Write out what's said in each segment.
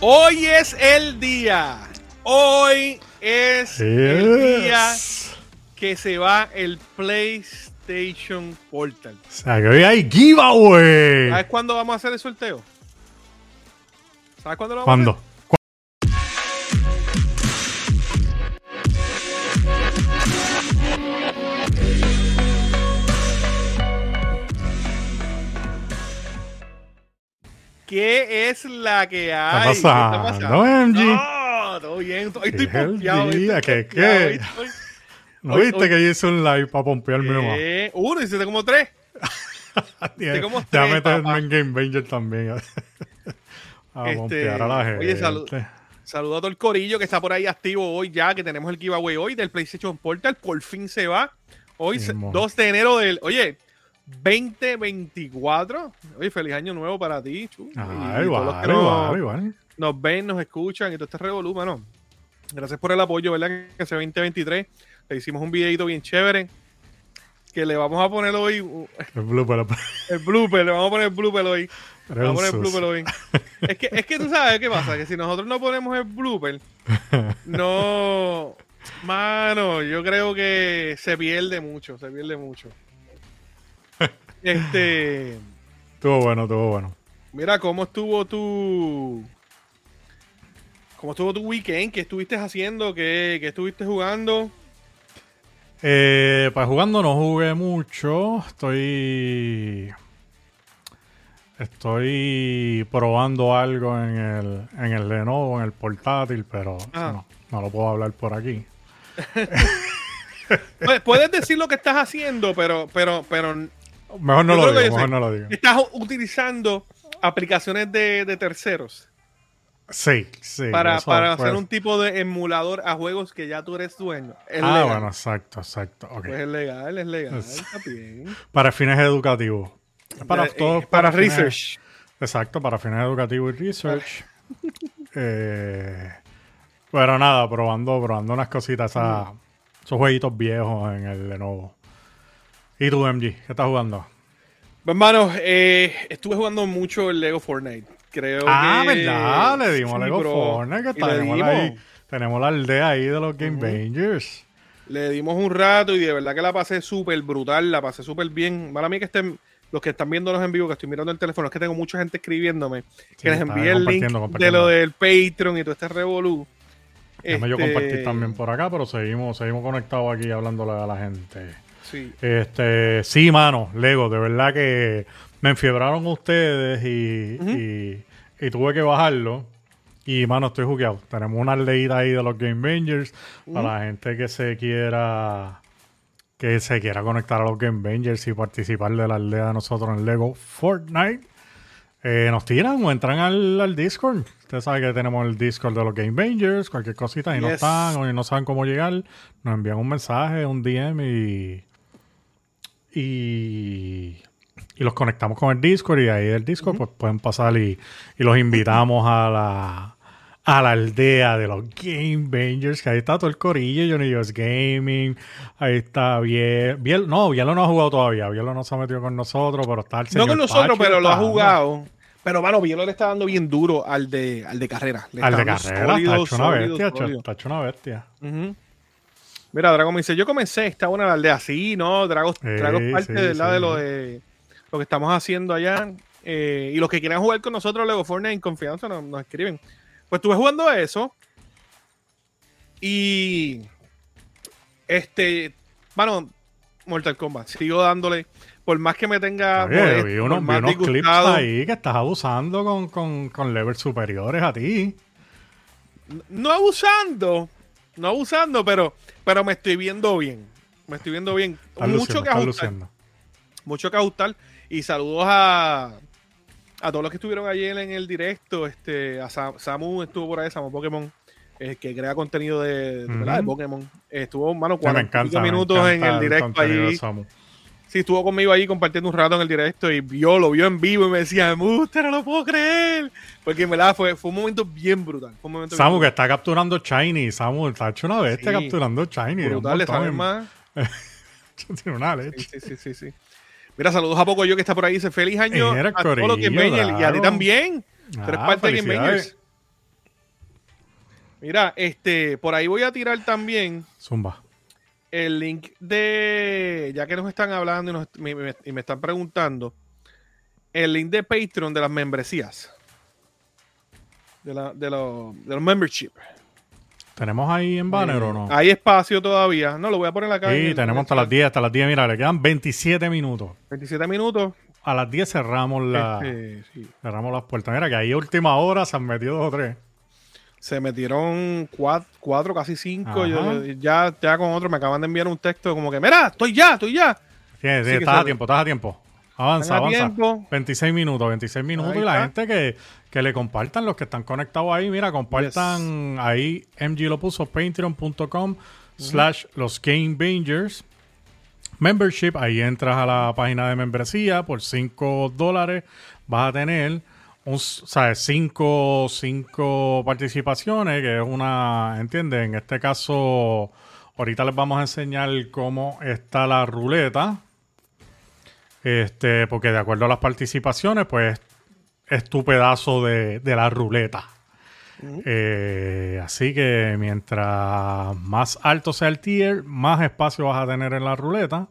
Hoy es el día. Hoy es el día que se va el PlayStation Portal. O sea, que hoy hay giveaway. ¿Sabes cuándo vamos a hacer el sorteo? ¿Sabes cuándo lo vamos ¿Cuándo? a hacer? ¿Qué es la que hay? ¿Qué pasando, MG? No, todo bien. Hoy estoy ¿Qué es el pompeado. hoy día? estoy ¿Qué, qué? ¿No Hoy- viste hoy- que yo hice un live para pompearme más? Eh, Uno, hiciste como tres. Déjame como tres, meterme papá. en Game Ranger también. a Este, pompear a la gente. oye, salud. Saludo a todo el corillo que está por ahí activo hoy ya, que tenemos el giveaway hoy del PlayStation Portal. Por fin se va. Hoy, Mismo. 2 de enero del... Oye, 2024. Oye, feliz año nuevo para ti, Chu. Ah, Y los nos- ven, nos escuchan y todo este revolú, mano. Gracias por el apoyo, ¿verdad? Que ese 2023 le hicimos un videito bien chévere que le vamos a poner hoy El blooper, el blooper, le vamos a poner el blooper hoy. Le vamos a poner el blooper hoy. Es que, es que tú sabes qué pasa, que si nosotros no ponemos el blooper, no... Mano, yo creo que se pierde mucho, se pierde mucho. Este... Estuvo bueno, estuvo bueno. Mira, ¿cómo estuvo tu. ¿Cómo estuvo tu weekend? ¿Qué estuviste haciendo? ¿Qué, qué estuviste jugando? Eh, pues jugando no jugué mucho. Estoy. Estoy probando algo en el, en el Lenovo, en el portátil, pero Ah. no, no lo puedo hablar por aquí. Pu- Puedes decir lo que estás haciendo, pero, pero, pero Mejor no lo digo, sé. mejor no lo digo. estás utilizando aplicaciones de, de terceros Sí, sí. para, para hacer un tipo de emulador a juegos que ya tú eres dueño. Es Ah, legal. bueno, exacto, exacto. Pues es legal, es legal. Bien. Para fines educativos. Para, Eh, todo- eh, para fines- research. Exacto, para fines educativos y research. Eh, pero nada, probando, probando unas cositas, esa- esos jueguitos viejos en el Lenovo. ¿Y tú, MG? ¿Qué estás jugando? Pues, Hermano, eh, estuve jugando mucho el Lego Fortnite. Creo ah, que... ¿verdad? Le dimos Sí, Lego bro. Fortnite, que tenemos, ahí, tenemos la aldea ahí de los Game Rangers. Le dimos un rato y de verdad que la pasé súper brutal, la pasé súper bien. Para mí que estén, los que están viéndonos en vivo, que estoy mirando el teléfono, es que tengo mucha gente escribiéndome, que les envíe el link de lo del Patreon y todo este revolú. Déjame yo Este, compartir también por acá, pero seguimos, seguimos conectados aquí hablándole a la gente. Sí. Este, sí, mano, Lego, de verdad que me enfiebraron ustedes y, y, y tuve que bajarlo. Y, mano, estoy jugueado. Tenemos una aldeita ahí de los Game Rangers para la gente que se quiera que se quiera conectar a los Game Rangers y participar de la aldea de nosotros en Lego Fortnite. Eh, nos tiran o entran al, al Discord. Usted sabe que tenemos el Discord de los Game Rangers, cualquier cosita, y no están o no saben cómo llegar, nos envían un mensaje, un DM y, y, y los conectamos con el Discord y ahí del Discord pues pueden pasar y, y los invitamos a la a la aldea de los Game Rangers, que ahí está todo el corillo, Johnny Just Gaming, ahí está Biel, Biel no, Bielo no ha jugado todavía, Bielo no se ha metido con nosotros, pero está el No señor con nosotros, pero lo ha está- jugado. Pero, mano, Bielo le está dando bien duro al de, al de carrera. Le Al está de carrera, está hecho una bestia, hecho- sólido. está hecho una bestia. Mira, Dragon me dice, yo comencé, está buena la aldea. Sí, no, Drago, Sí, Drago es parte sí, de, la sí. de lo de lo que estamos haciendo allá. Eh, y los que quieran jugar con nosotros Lego Fortnite en confianza nos, nos escriben. Pues estuve jugando eso. Y este, bueno, Mortal Kombat, sigo dándole. Por más que me tenga Oye, molesto, vi unos, vi unos clips ahí que estás abusando con, con, con levels superiores a ti. no abusando, no abusando, pero, pero me estoy viendo bien. Me estoy viendo bien. Mucho luciendo, que ajustar. mucho que ajustar. Y saludos a, a todos los que estuvieron ayer en el directo. Este, a Sam- Samu estuvo por ahí, Samu Pokémon, eh, que crea contenido de, de, Ujú. Pokémon. Estuvo, mano, Sí, me 40 encanta, me minutos en el directo allí. Sí, estuvo conmigo allí compartiendo un rato en el directo y vio, lo vio en vivo y me decía, me gusta, no lo puedo creer. Porque en verdad fue, fue un momento bien brutal. Fue un momento Samu que está capturando Shiny. Samu está hecho una bestia Sí. capturando Shiny. brutal, saber más. Tiene una Sí, leche. sí, sí, sí, sí. Mira, saludos a Poco Yo que está por ahí. Dice feliz año Mira, a todos los corillo, Bangers y a ti claro. también. Tú eres Ah, parte de Game felicidades. Bangers. Mira, este, por ahí voy a tirar también Zumba. El link de, ya que nos están hablando y, nos- me, me- y me están preguntando, el link de Patreon de las membresías. De, la, de, los, de los membership. ¿Tenemos ahí en banner o no? Hay espacio todavía. No, lo voy a poner acá. en Sí, tenemos hasta las 10, hasta las 10, mira, le quedan 27 minutos. 27 minutos. A las 10 cerramos, la, Este, sí. cerramos las puertas. Mira que ahí última hora se han metido dos o tres. Se metieron cuatro, cuatro casi cinco. Yo, ya, ya con otro me acaban de enviar un texto como que, mira, estoy ya, estoy ya. Sí, sí, estás a tiempo, estás a tiempo. Avanza, avanza. tiempo. 26 minutos, 26 minutos. Ahí y la está. gente que, que le compartan, los que están conectados ahí, mira, compartan ahí. MG lo puso, patreon.com slash los Game Bangers. Membership, ahí entras a la página de membresía por 5 dólares. Vas a tener un, ¿sabes? Cinco, cinco participaciones, que es una, ¿entiendes? En este caso, ahorita les vamos a enseñar cómo está la ruleta. Este, porque de acuerdo a las participaciones, pues es tu pedazo de, de la ruleta. Eh, así que mientras más alto sea el tier, más espacio vas a tener en la ruleta.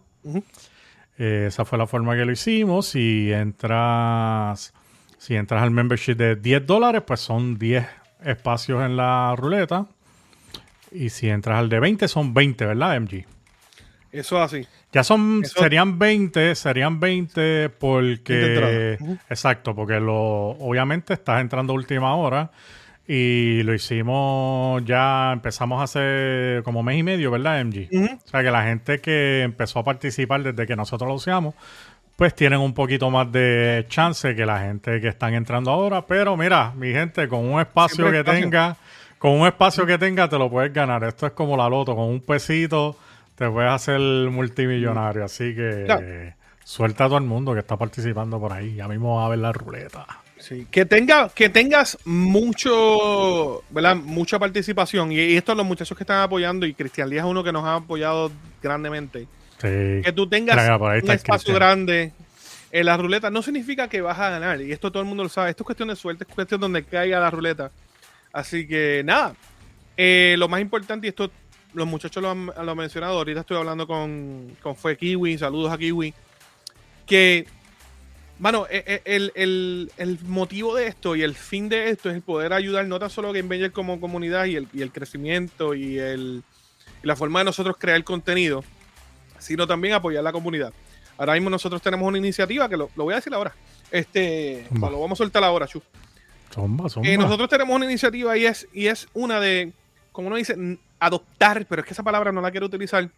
Eh, esa fue la forma que lo hicimos. Si entras, si entras al membership de 10 dólares, pues son 10 espacios en la ruleta. Y si entras al de 20, son 20, ¿verdad, MG? Eso es así. Ya son, Eso- serían 20, serían 20 De porque... Ujú. Exacto, porque lo obviamente estás entrando a última hora y lo hicimos ya, empezamos hace como mes y medio, ¿verdad, MG? O sea que la gente que empezó a participar desde que nosotros lo usamos, pues tienen un poquito más de chance que la gente que están entrando ahora. Pero mira, mi gente, con un espacio Siempre que espacio. tenga, con un espacio que tenga, te lo puedes ganar. Esto es como la loto, con un pesito te puedes hacer multimillonario. Así que eh, suelta a todo el mundo que está participando por ahí. Ya mismo va a ver la ruleta. Sí, que tenga, que tengas mucho, ¿verdad? Mucha participación. Y, y esto los muchachos que están apoyando, y Cristian Díaz es uno que nos ha apoyado grandemente. Sí. Que tú tengas un espacio grande en la ruleta no significa que vas a ganar. Y esto todo el mundo lo sabe. Esto es cuestión de suerte, es cuestión donde caiga la ruleta. Así que nada. Eh, lo más importante, y esto los muchachos lo han, lo han mencionado, ahorita estoy hablando con, con Fue Kiwi, saludos a Kiwi, que, mano, e- e- el, el- el motivo de esto y el fin de esto es el poder ayudar no tan solo a Game Banger como comunidad y el, y el crecimiento y, el, y la forma de nosotros crear contenido, sino también apoyar la comunidad. Ahora mismo nosotros tenemos una iniciativa que lo, lo voy a decir ahora. Este, lo vamos a soltar ahora, Chu. Zumba, zumba. Eh, nosotros tenemos una iniciativa y es, y es una de, como uno dice, adoptar, pero es que esa palabra no la quiero utilizar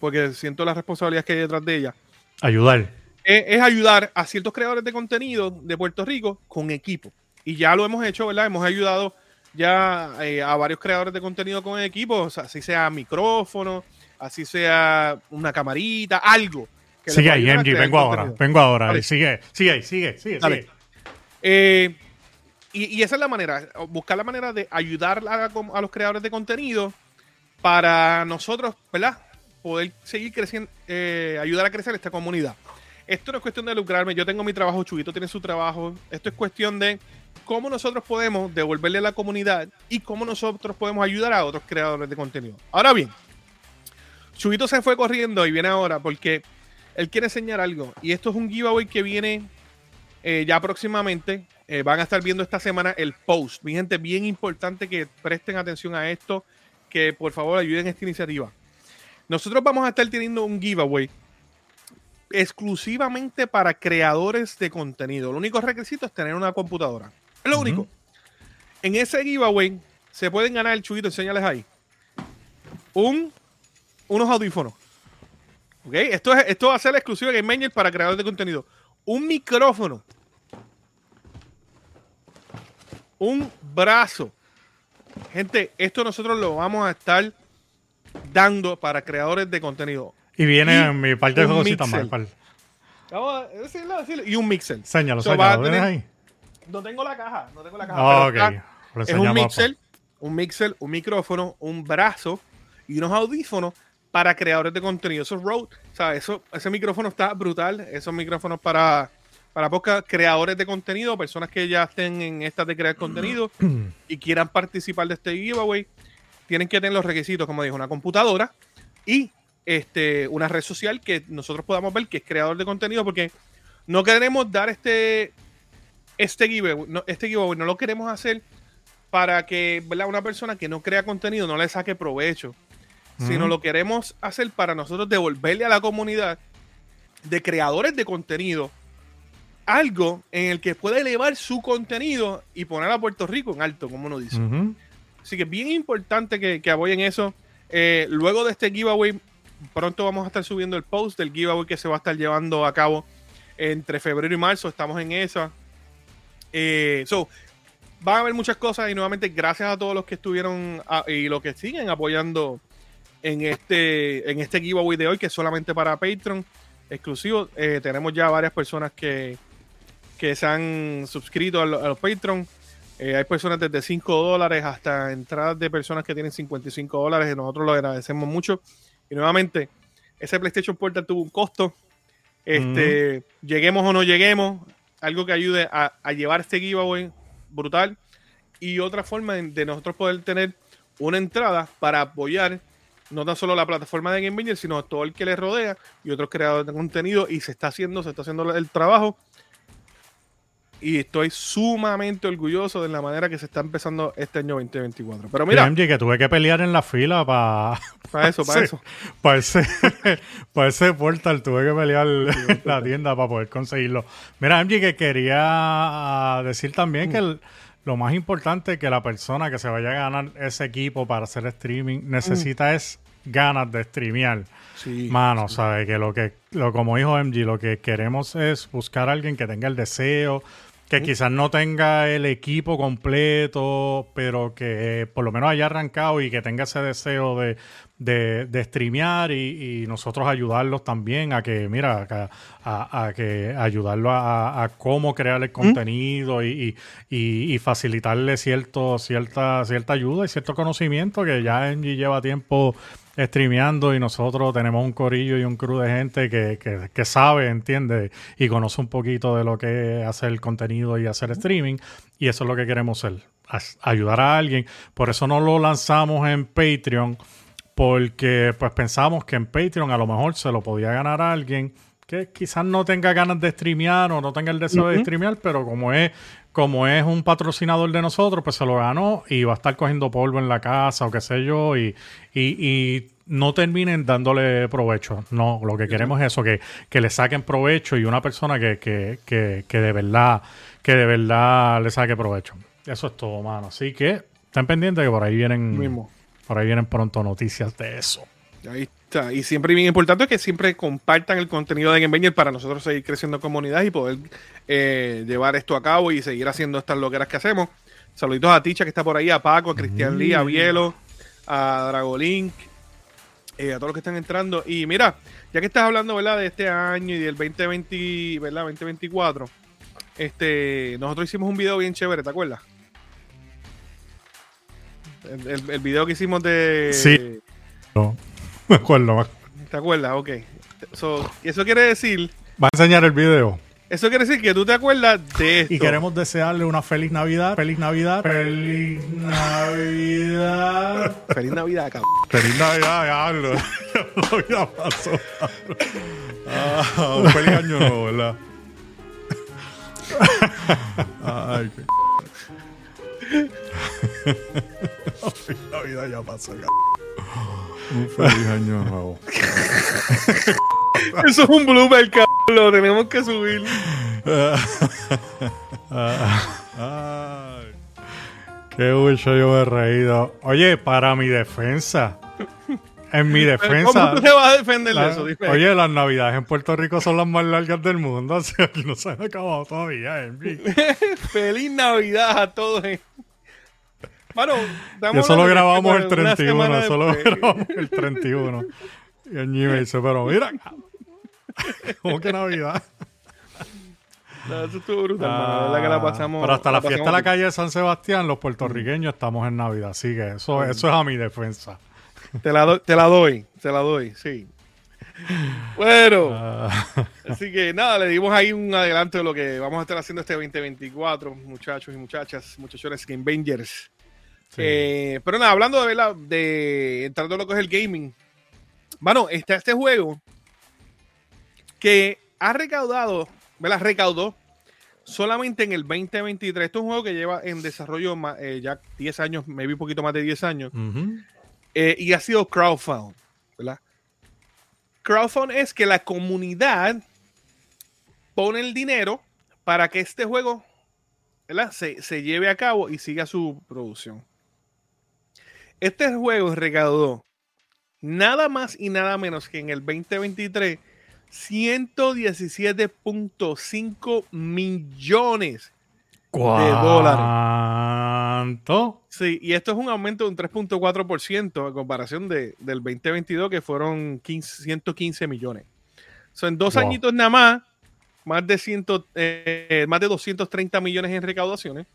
porque siento la responsabilidad que hay detrás de ella. Ayudar. Eh, es ayudar a ciertos creadores de contenido de Puerto Rico con equipo. Y ya lo hemos hecho, ¿verdad? Hemos ayudado ya eh, a varios creadores de contenido con equipo, o sea, así sea micrófono, así sea una camarita, algo. que Sigue ahí, MG, vengo ahora, vengo ahora. Dale. Sigue, sigue ahí, sigue, sigue, Dale. sigue. Eh, y, y esa es la manera, buscar la manera de ayudar a, a los creadores de contenido para nosotros, ¿verdad? Poder seguir creciendo, eh, ayudar a crecer esta comunidad. Esto no es cuestión de lucrarme, yo tengo mi trabajo, Chuguito tiene su trabajo. Esto es cuestión de cómo nosotros podemos devolverle a la comunidad y cómo nosotros podemos ayudar a otros creadores de contenido. Ahora bien, Chuguito se fue corriendo y viene ahora porque él quiere enseñar algo. Y esto es un giveaway que viene eh, ya próximamente. Eh, van a estar viendo esta semana el post. Mi gente, bien importante que presten atención a esto, que por favor ayuden a esta iniciativa. Nosotros vamos a estar teniendo un giveaway exclusivamente para creadores de contenido. Lo único requisito es tener una computadora. Es lo único. En ese giveaway se pueden ganar el chuguito, enséñales ahí. Un, unos audífonos. ¿Ok? Esto, es, esto va a ser exclusivo de Game Manger para creadores de contenido. Un micrófono. Un brazo. Gente, esto nosotros lo vamos a estar dando para creadores de contenido. Y viene Y en mi parte de más. pal. Vamos a decirlo, decirlo. Y un mixer. Enséñalo, So, va a enséñalo. ¿Lo tienes tener- ahí? No tengo la caja, no tengo la caja. Ah, pero es un mixer, un mixer, un micrófono, un brazo y unos audífonos para creadores de contenido. Esos Rode, ¿sabes? Eso, ese micrófono está brutal. Esos micrófonos para, para podcast creadores de contenido, personas que ya estén en estas de crear contenido y quieran participar de este giveaway, tienen que tener los requisitos, como dije, una computadora y este, una red social que nosotros podamos ver que es creador de contenido, porque no queremos dar este, este giveaway, no, este giveaway no lo queremos hacer para que una persona que no crea contenido no le saque provecho, sino lo queremos hacer para nosotros devolverle a la comunidad de creadores de contenido algo en el que pueda elevar su contenido y poner a Puerto Rico en alto, como uno dice. Así que es bien importante que, que apoyen eso. Eh, luego de este giveaway, pronto vamos a estar subiendo el post del giveaway que se va a estar llevando a cabo entre febrero y marzo. Estamos en esa. Eh, so, van a haber muchas cosas y nuevamente gracias a todos los que estuvieron y los que siguen apoyando en este, en este giveaway de hoy, que es solamente para Patreon exclusivo. Eh, tenemos ya varias personas que, que se han suscrito a, los Patreon. Eh, hay personas desde 5 dólares hasta entradas de personas que tienen 55 dólares y nosotros lo agradecemos mucho. Y nuevamente, ese PlayStation Portal tuvo un costo. Este, Lleguemos o no lleguemos, algo que ayude a, llevar este giveaway brutal. Y otra forma de, nosotros poder tener una entrada para apoyar no tan solo la plataforma de Game sino todo el que le rodea y otros creadores de contenido. Y se está haciendo, se está haciendo el trabajo y estoy sumamente orgulloso de la manera que se está empezando este año 2024. Pero mira. MG, que tuve que pelear en la fila para. Para eso, para eso. Para ese, para ese portal tuve que pelear en la tienda para poder conseguirlo. Mira, MG, que quería decir también que mm. Lo más importante que la persona que se vaya a ganar ese equipo para hacer streaming necesita mm. es ganas de streamear. Sí, Mano, sabe que lo que, lo, como dijo MG, lo que queremos es buscar a alguien que tenga el deseo, que quizás no tenga el equipo completo, pero que por lo menos haya arrancado y que tenga ese deseo de, de, streamear y, nosotros ayudarlos también a que, mira, a, que ayudarlo a, cómo crear el contenido y, y, facilitarle cierto, cierta, cierta ayuda y cierto conocimiento que ya Angie lleva tiempo streameando y nosotros tenemos un corillo y un crew de gente que, que, sabe, entiende y conoce un poquito de lo que es hacer contenido y hacer streaming y eso es lo que queremos hacer, ayudar a alguien. Por eso no lo lanzamos en Patreon porque pues pensamos que en Patreon a lo mejor se lo podía ganar a alguien que quizás no tenga ganas de streamear o no tenga el deseo de streamear, pero como es como es un patrocinador de nosotros, pues se lo ganó y va a estar cogiendo polvo en la casa o qué sé yo y, y, no terminen dándole provecho. No, lo que queremos es eso, que, que le saquen provecho y una persona que, que, que, que, de verdad que de verdad le saque provecho. Eso es todo, mano. Así que estén pendientes que por ahí vienen por ahí vienen pronto noticias de eso. Ahí está. Y siempre bien importante que siempre compartan el contenido de Game para nosotros seguir creciendo comunidad y poder eh, llevar esto a cabo y seguir haciendo estas loqueras que hacemos. Saluditos a Ticha que está por ahí, a Paco, a Cristian Lee, a Bielo, a Dragolink, eh, a todos los que están entrando. Y mira, ya que estás hablando, ¿verdad? De este año y del 2020, ¿verdad? 2024. Este, nosotros hicimos un video bien chévere, ¿te acuerdas? El, el, video que hicimos de. Sí. No, me acuerdo. ¿Te acuerdas? Ok. eso quiere decir. Va a enseñar el video. Eso quiere decir que tú te acuerdas de esto. Y queremos desearle una feliz Navidad. Feliz Navidad. Feliz Navidad. feliz Navidad, cabrón. Feliz Navidad, diablo. ya pasó. Ah, un feliz año nuevo, ¿verdad? Ay, qué. La vida ya pasó, Un feliz año nuevo. Eso es un blooper, cabrón. Lo tenemos que subir. qué mucho yo me he reído. Oye, para mi defensa. En mi defensa. ¿Cómo tú te vas a defender de eso? Oye, las navidades en Puerto Rico son las más largas del mundo. Así que no se han acabado todavía. Feliz Navidad a todos. Bueno, eso lo grabamos el 31, eso lo grabamos el 31. Y el me dice, pero mira, ¿cómo que Navidad? No, eso estuvo brutal, la que la ah, pasamos. Pero hasta la, fiesta de la calle de San Sebastián, los puertorriqueños estamos en Navidad, así que eso, eso es a mi defensa. Te la, te la doy, te la doy, sí. bueno, Ah, así que nada, le dimos ahí un adelanto de lo que vamos a estar haciendo este 2024, muchachos y muchachas, muchachones Game Bangers. sí. Eh, pero nada, hablando de, ¿verdad? de entrando a lo que es el gaming. Bueno, está este juego que ha recaudado, ¿verdad? Recaudó solamente en el 2023. Esto es un juego que lleva en desarrollo eh, ya 10 años, maybe un poquito más de 10 años. Ujú. Eh, y ha sido crowdfund, ¿verdad? Crowdfund es que la comunidad pone el dinero para que este juego ¿verdad? Se, se lleve a cabo y siga su producción. Este juego recaudó nada más y nada menos que en el 2023 117.5 millones ¿Cuánto? Sí, y esto es un aumento de un 3.4% a comparación de, del 2022 que fueron 15 115 millones. So, en dos Wow. añitos nada más, más de, 100, eh, más de 230 millones en recaudaciones.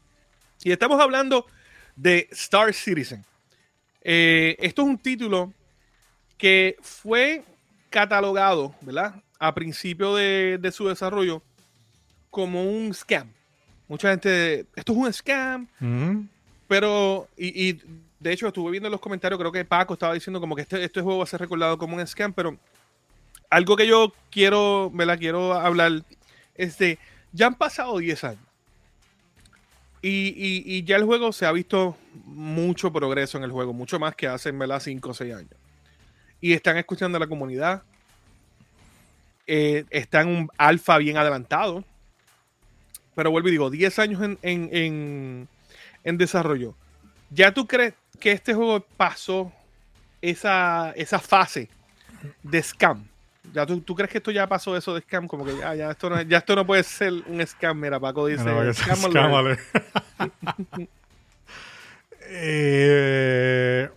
Y estamos hablando de Star Citizen. Eh, esto es un título que fue catalogado, ¿verdad? A principio de, de su desarrollo como un scam. Mucha gente, esto es un scam, pero, y, y, de hecho estuve viendo en los comentarios, creo que Paco estaba diciendo como que este, este juego va a ser recordado como un scam, pero algo que yo quiero, ¿verdad? Quiero hablar es de, ya han pasado 10 años. Y, y- y ya el juego se ha visto mucho progreso en el juego, mucho más que hace, ¿verdad? 5 o 6 años. Y están escuchando a la comunidad. Eh, está en un alfa bien adelantado. Pero vuelvo y digo, 10 años en, en- en- en desarrollo. ¿Ya tú crees que este juego pasó esa, esa fase de scam? ¿Ya tú, tú crees que esto ya pasó eso de scam? Como que ya, ya, esto, no, ya esto no puede ser un scam. Mira, Paco dice. Se "Scam alert". escámale. Eh,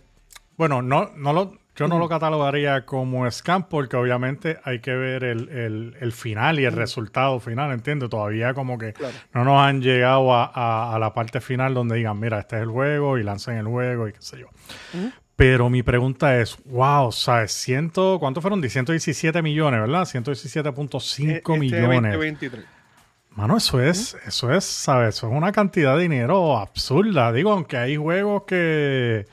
bueno, no, no lo, yo no lo catalogaría como scam porque obviamente hay que ver el, el- el final y el resultado final, ¿entiendes? Todavía como que Claro. no nos han llegado a, a- a la parte final donde digan, mira, este es el juego y lancen el juego y qué sé yo. Ujú. Pero mi pregunta es, wow, ¿sabes? Ciento, ¿Cuánto fueron? 117 millones, ¿verdad? 117.5 Este millones. 2023. Mano, eso es, eso es, ¿sabes? Eso es una cantidad de dinero absurda. Digo, aunque hay juegos que,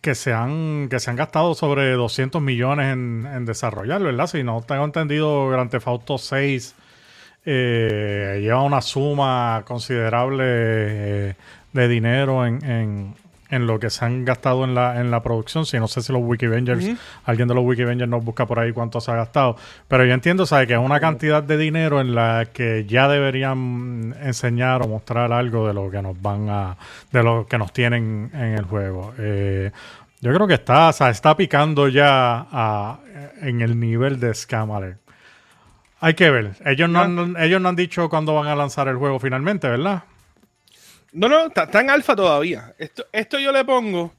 que, se, han, que se han gastado sobre 200 millones en, en desarrollar, ¿verdad? Si no tengo entendido, Grand Theft Auto 6 eh, lleva una suma considerable eh, de dinero en, en lo que se han gastado en la, en la producción. Si no sé si los Wikivengers, Ujú. alguien de los Wikivengers nos busca por ahí cuánto se ha gastado. Pero yo entiendo, ¿sabes? Que es una cantidad de dinero en la que ya deberían enseñar o mostrar algo de lo que nos van a, de lo que nos tienen en el juego. Eh, yo creo que está, o sea, está picando ya a- en el nivel de scam alert. Hay que ver. Ellos no, han, ellos no han dicho cuándo van a lanzar el juego finalmente, ¿verdad? No, no, está, está en alfa todavía. Esto, esto yo le pongo.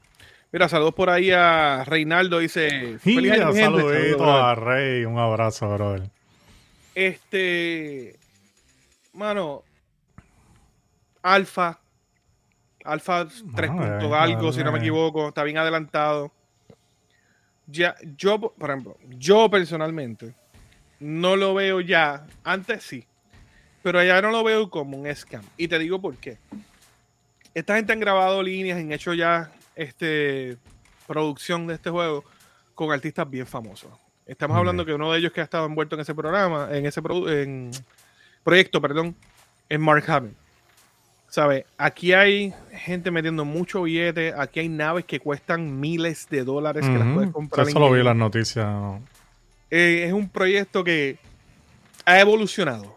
Mira, saludos por ahí a Reinaldo. Dice: "Feliz gente". saludito brother. a Rey, un abrazo, brother. Este. Mano. Alfa. Alfa 3 Bueno, punto debe algo, si no me darle- equivoco. Está bien adelantado. Ya, yo, por ejemplo, yo personalmente no lo veo ya. Antes sí. Pero ya no lo veo como un scam. Y te digo por qué. Esta gente han grabado líneas, han hecho ya este producción de este juego con artistas bien famosos. Estamos hablando que uno de ellos que ha estado envuelto en ese programa, en ese produ- en proyecto, perdón, es Mark Hamill. ¿Sabe? Aquí hay gente metiendo mucho billete, aquí hay naves que cuestan miles de dólares que las puedes comprar. Eso lo vi en las noticias. ¿no? Eh, es un proyecto que ha evolucionado.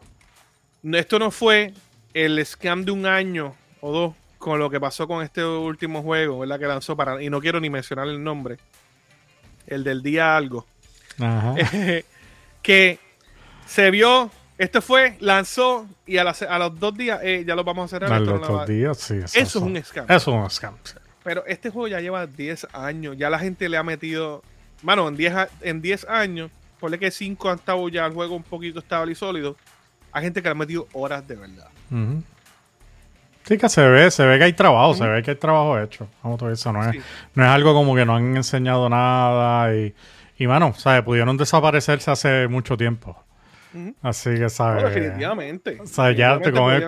Esto no fue el scam de un año o dos con lo que pasó con este último juego, ¿verdad? Que lanzó para. Y no quiero ni mencionar el nombre. El del día algo. Ajá. que se vio. Este fue, lanzó y a, las- a los dos días eh, ya lo vamos a cerrar. A esto no los dos días, sí. Eso es un scam. Eso es un scam. sí. Pero este juego ya lleva 10 años. Ya la gente le ha metido. Mano, en 10, a- en 10 años, ponle que 5 han estado ya el juego un poquito estable y sólido. Hay gente que le ha metido horas de verdad. Ujú. Sí que se ve, se ve que hay trabajo, se ve que hay trabajo hecho. Vamos a eso no es, Sí. no es algo como que no han enseñado nada y, Y, mano, ¿sabes? Pudieron desaparecerse hace mucho tiempo. Así que, ¿sabes? definitivamente. O sea, ya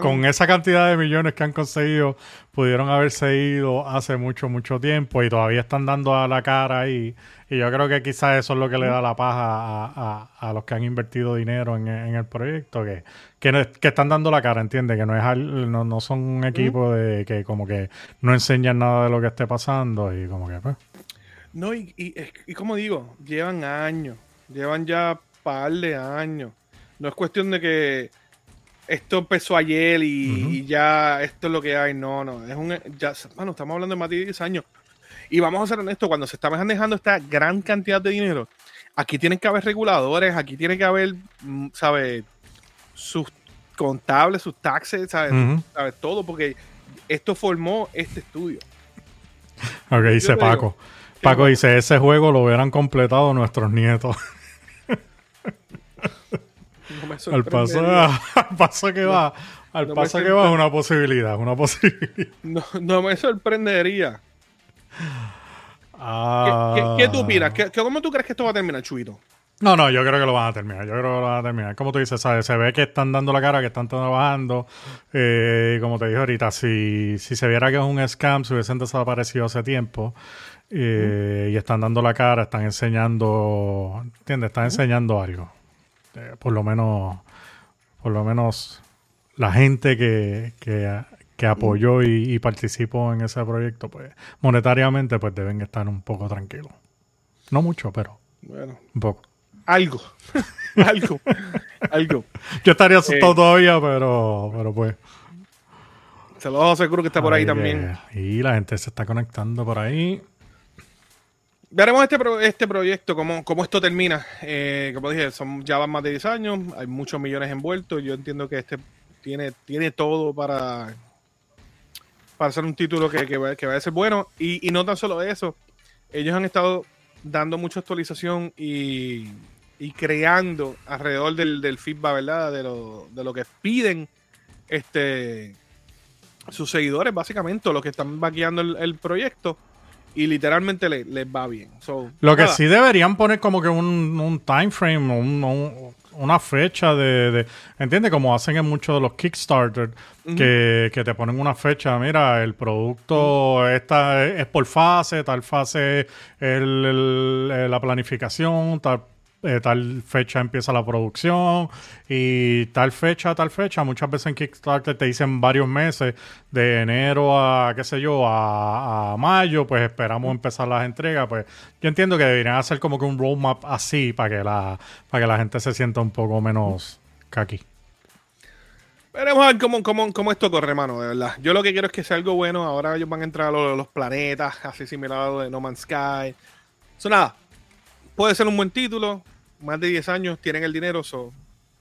con, esa cantidad de millones que han conseguido, pudieron haberse ido hace mucho, mucho tiempo y todavía están dando a la cara ahí. Y yo creo que quizás eso es lo que le da la paja a, los que han invertido dinero en, el proyecto, que, que, están dando la cara, ¿entiendes? Que no, es no, no son un equipo de que como que no enseñan nada de lo que esté pasando y como que pues. No, y, y, y como digo, llevan años, llevan ya par de años no es cuestión de que esto empezó ayer y, ya esto es lo que hay. No, no. Es un. Ya, bueno, estamos hablando de más de 10 años. Y vamos a ser honestos, cuando se está manejando esta gran cantidad de dinero, aquí tienen que haber reguladores, aquí tiene que haber, mm, ¿sabes? Sus contables, sus taxes, ¿sabes? Todo, porque esto formó este estudio. Ok, dice Paco. Paco dice, ese juego lo hubieran completado nuestros nietos. al, paso, al paso que va, al paso que va es una posibilidad, una posibilidad. No, me sorprendería. ¿Qué, tú opinas? ¿Cómo tú crees que esto va a terminar, Chuito? No, no, yo creo que lo van a terminar. Yo creo que lo van a terminar. Como tú dices, ¿sabes? Se ve que están dando la cara, que están trabajando. Eh, como te dije ahorita, si, si se viera que es un scam, se hubiesen desaparecido hace tiempo. Eh, y están dando la cara, están enseñando. ¿Entiendes? Están enseñando algo. Este, por lo menos, por lo menos la gente que, que, apoyó y, participó en ese proyecto, pues monetariamente, pues deben estar un poco tranquilos. No mucho, pero bueno, un poco. Algo, algo, algo. Yo estaría asustado eh, todavía, pero, pero pues. Se lo aseguro que está por ahí también. Y la gente se está conectando por ahí veremos este, este proyecto, cómo, cómo esto termina. Eh, como dije, son, ya van más de 10 años, hay muchos millones envueltos. Yo entiendo que este tiene, tiene todo para, para ser un título que, que, va, a ser bueno. Y, no tan solo eso, ellos han estado dando mucha actualización y, creando alrededor del, feedback, ¿verdad? De lo, de lo que piden este sus seguidores, básicamente, los que están vaqueando el proyecto y literalmente les, va bien. Lo que sí deberían poner como que un, un time frame, una fecha de, de ¿entiendes? Como hacen en muchos de los Kickstarter, que, te ponen una fecha, mira, el producto esta es, por fase, tal fase el, la planificación, tal eh, tal fecha empieza la producción y tal fecha, tal fecha. Muchas veces en Kickstarter te dicen varios meses, de enero a, qué sé yo, a, mayo, pues esperamos empezar las entregas. Pues yo entiendo que deberían hacer como que un roadmap así para que la, para que la gente se sienta un poco menos kaki. Veremos a ver cómo, cómo, esto corre, mano, de verdad. Yo lo que quiero es que sea algo bueno. Ahora ellos van a entrar a los, planetas, así similar de No Man's Sky. Eso nada, puede ser un buen título. Más de 10 años tienen el dinero.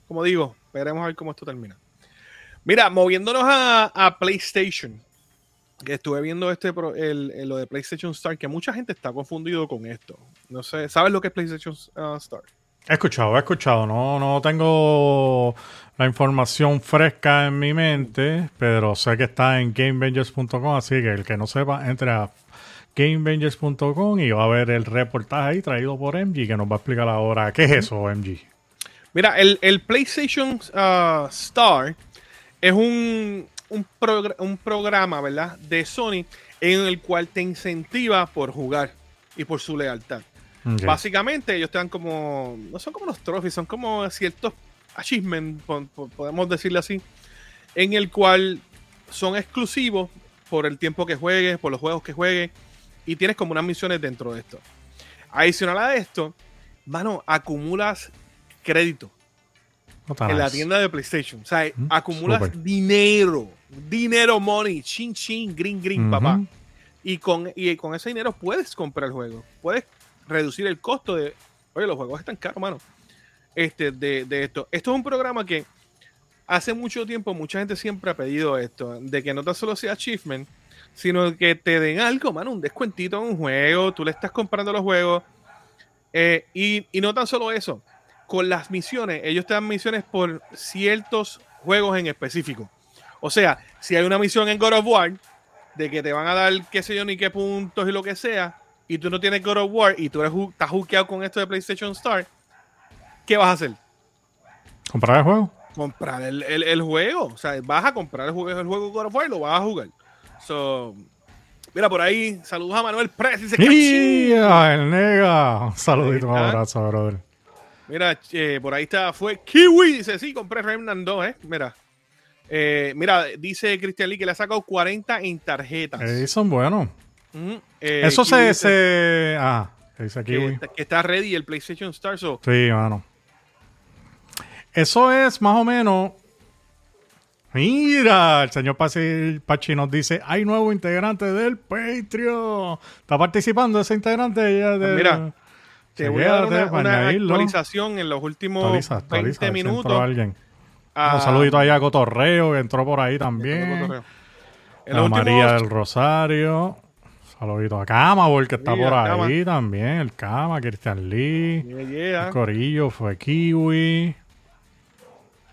como digo, veremos a ver cómo esto termina. Mira, moviéndonos a, PlayStation. Que estuve viendo este el, lo de PlayStation Star, que mucha gente está confundido con esto. No sé, ¿sabes lo que es PlayStation uh, Star? He escuchado, he escuchado. No, no tengo la información fresca en mi mente, pero sé que está en GameVengers.com, así que el que no sepa, entre a GameVengers.com y va a ver el reportaje ahí traído por MG que nos va a explicar ahora qué es eso, MG. Mira, el, PlayStation uh, Star es un, un, programa, ¿verdad? De Sony en el cual te incentiva por jugar y por su lealtad. Básicamente, ellos te dan como, no son como los trophies, son como ciertos achievements, podemos decirle así, en el cual son exclusivos por el tiempo que juegues, por los juegos que juegues y tienes como unas misiones dentro de esto. Adicional a esto, mano, acumulas crédito en la tienda de PlayStation. O sea, mm, acumulas dinero, dinero, money, chin, chin, green, green, papá. Y con, y con ese dinero puedes comprar el juego. Puedes reducir el costo de. Oye, los juegos están caros, mano. Este, de, de esto. Esto es un programa que hace mucho tiempo mucha gente siempre ha pedido esto, de que no tan solo sea achievement, sino que te den algo, mano, un descuentito en un juego, tú le estás comprando los juegos. Eh, y, no tan solo eso, con las misiones, ellos te dan misiones por ciertos juegos en específico. O sea, si hay una misión en God of War, de que te van a dar qué sé yo ni qué puntos y lo que sea, y tú no tienes God of War y tú eres, estás hookeado con esto de PlayStation Star, ¿qué vas a hacer? ¿Comprar el juego? Comprar el, el, juego. O sea, vas a comprar el juego, el juego God of War y lo vas a jugar. So, mira, por ahí, saludos a Manuel Press. Dice, el nega! Un saludito, un abrazo, brother. Mira, eh, por ahí está, fue Kiwi. Dice, sí, compré Remnant 2, ¿eh? Mira. Eh, mira, dice Cristian Lee que le ha sacado 40 en tarjetas. Eh, son buenos. Eso se, se, Ah, dice Kiwi. Que, está ready el PlayStation Star. So. Sí, mano. Eso es más o menos. Mira, el señor Pachi nos dice: hay nuevo integrante del Patreon. ¿Está participando ese integrante? Ya de, mira, te voy a dar una, actualización en los últimos 20 minutos. Alguien. Un saludito ahí a Cotorreo, que entró por ahí también. A María del Rosario. Saludito a Cama, porque está por ahí también. El Cama, Cristian Lee. El Corillo fue Kiwi.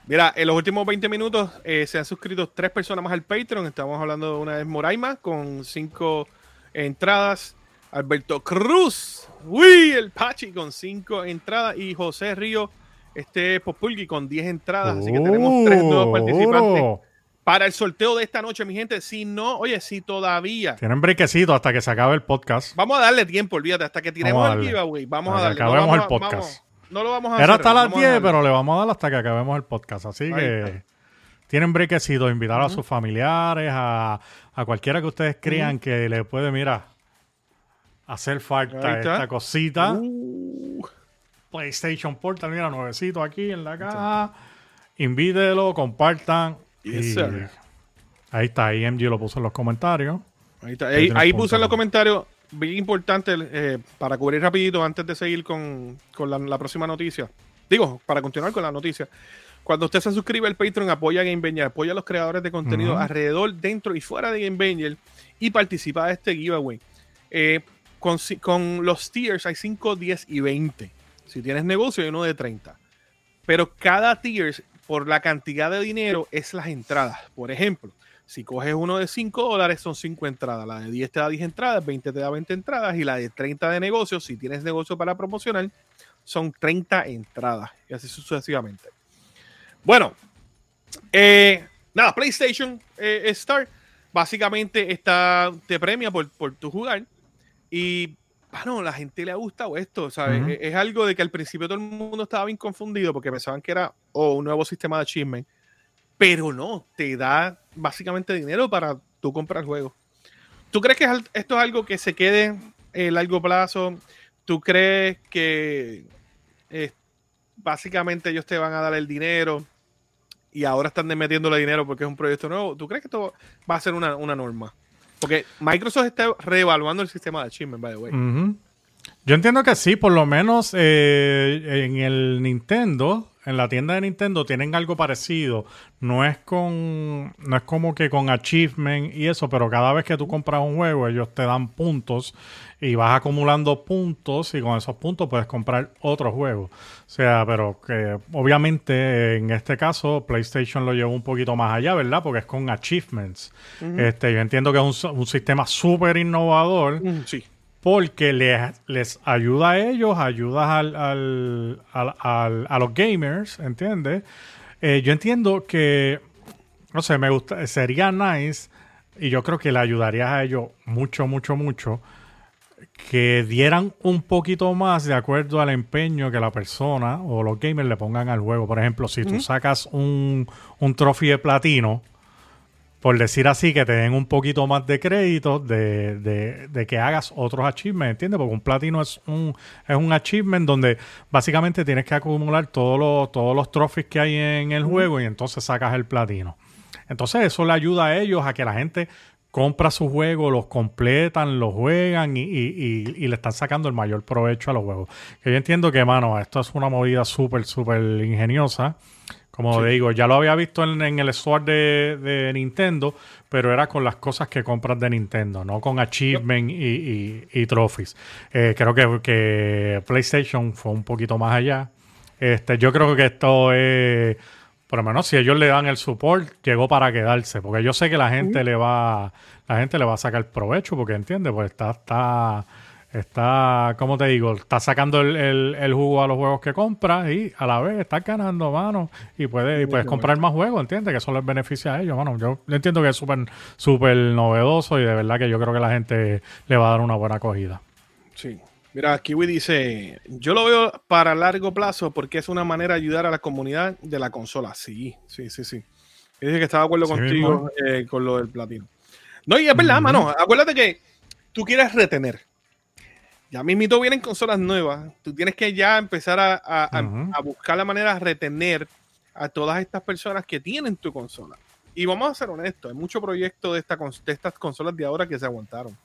Mira, en los últimos 20 minutos eh, se han suscrito tres personas más al Patreon. Estamos hablando de una vez Moraima con cinco entradas. Alberto Cruz, uy, el Pachi con cinco entradas. Y José Río, este Populgi con 10 entradas. Así que tenemos tres nuevos participantes para el sorteo de esta noche, mi gente. Si no, oye, si todavía. Tienen brequecito hasta que se acabe el podcast. Vamos a darle tiempo, olvídate, hasta que tiremos el giveaway. Vamos a darle. Acabemos el podcast. No lo vamos a Era hasta las 10, pero le vamos a dar hasta que acabemos el podcast. Así que tienen brequecito, invitar a sus familiares, a, cualquiera que ustedes crean que le puede, mira, hacer falta esta cosita. Uh. PlayStation Portal, mira, nuevecito aquí en la caja. Invítelo, compartan. ahí está, IMG lo puso en los comentarios. Ahí está. Ahí, puse en los comentarios bien importante eh, para cubrir rapidito antes de seguir con, la, próxima noticia. Digo, para continuar con la noticia. Cuando usted se suscribe al Patreon, apoya a Game apoya a los creadores de contenido alrededor, dentro y fuera de Game y participa de este giveaway. Eh, con, con, los tiers hay 5, 10 y 20. Si tienes negocio, hay uno de 30. Pero cada tier, por la cantidad de dinero, es las entradas. Por ejemplo, si coges uno de 5 dólares, son 5 entradas. La de 10 te da 10 entradas, 20 te da 20 entradas. Y la de 30 de negocio, si tienes negocio para promocionar, son 30 entradas. Y así sucesivamente. Bueno, eh, nada, PlayStation eh, Star básicamente está, te premia por, por tu jugar. Y bueno, la gente le ha gustado esto, ¿sabes? Es, algo de que al principio todo el mundo estaba bien confundido porque pensaban que era un nuevo sistema de achievement pero no, te da básicamente dinero para tú comprar juegos. ¿Tú crees que esto es algo que se quede a largo plazo? ¿Tú crees que eh, básicamente ellos te van a dar el dinero y ahora están metiéndole dinero porque es un proyecto nuevo? ¿Tú crees que esto va a ser una, norma? Porque Microsoft está reevaluando el sistema de achievement, by the way. Yo entiendo que sí, por lo menos eh, en el Nintendo en la tienda de Nintendo tienen algo parecido. No es con. No es como que con achievement y eso, pero cada vez que tú compras un juego, ellos te dan puntos y vas acumulando puntos y con esos puntos puedes comprar otro juego. O sea, pero que obviamente en este caso PlayStation lo llevó un poquito más allá, ¿verdad? Porque es con achievements. este, yo entiendo que es un, un sistema súper innovador. sí porque les, les ayuda a ellos, ayuda al, al, al, a los gamers, ¿entiendes? Eh, yo entiendo que, no sé, me gusta, sería nice y yo creo que le ayudaría a ellos mucho, mucho, mucho que dieran un poquito más de acuerdo al empeño que la persona o los gamers le pongan al juego. Por ejemplo, si tú sacas un, un trofeo de platino, por decir así, que te den un poquito más de crédito de, de, que hagas otros achievements, ¿entiendes? Porque un platino es un, es un achievement donde básicamente tienes que acumular todos los, todos los trophies que hay en el juego y entonces sacas el platino. Entonces eso le ayuda a ellos a que la gente compra su juego, los completan, los juegan y, y, le están sacando el mayor provecho a los juegos. Que yo entiendo que, mano, esto es una movida súper, súper ingeniosa. Como digo, ya lo había visto en, el store de, Nintendo, pero era con las cosas que compras de Nintendo, no con achievement y, y, trophies. Eh, creo que, que, PlayStation fue un poquito más allá. Este, yo creo que esto es, por lo menos si ellos le dan el support, llegó para quedarse, porque yo sé que la gente le va, la gente le va a sacar provecho, porque entiende, pues está, está está, como te digo, está sacando el, el, el, jugo a los juegos que compras y a la vez está ganando, mano. Y puedes, y puedes comprar más juegos, ¿entiendes? Que eso les beneficia a ellos, mano. Yo entiendo que es súper súper novedoso y de verdad que yo creo que la gente le va a dar una buena acogida. Sí. Mira, Kiwi dice, yo lo veo para largo plazo porque es una manera de ayudar a la comunidad de la consola. Sí, sí, sí, sí. Y dije que estaba de acuerdo contigo eh, con lo del platino. No, y es verdad, mano. Acuérdate que tú quieres retener. Ya mismito vienen consolas nuevas. Tú tienes que ya empezar a, a, buscar la manera de retener a todas estas personas que tienen tu consola. Y vamos a ser honestos, hay muchos proyectos de, esta, de estas consolas de ahora que se aguantaron.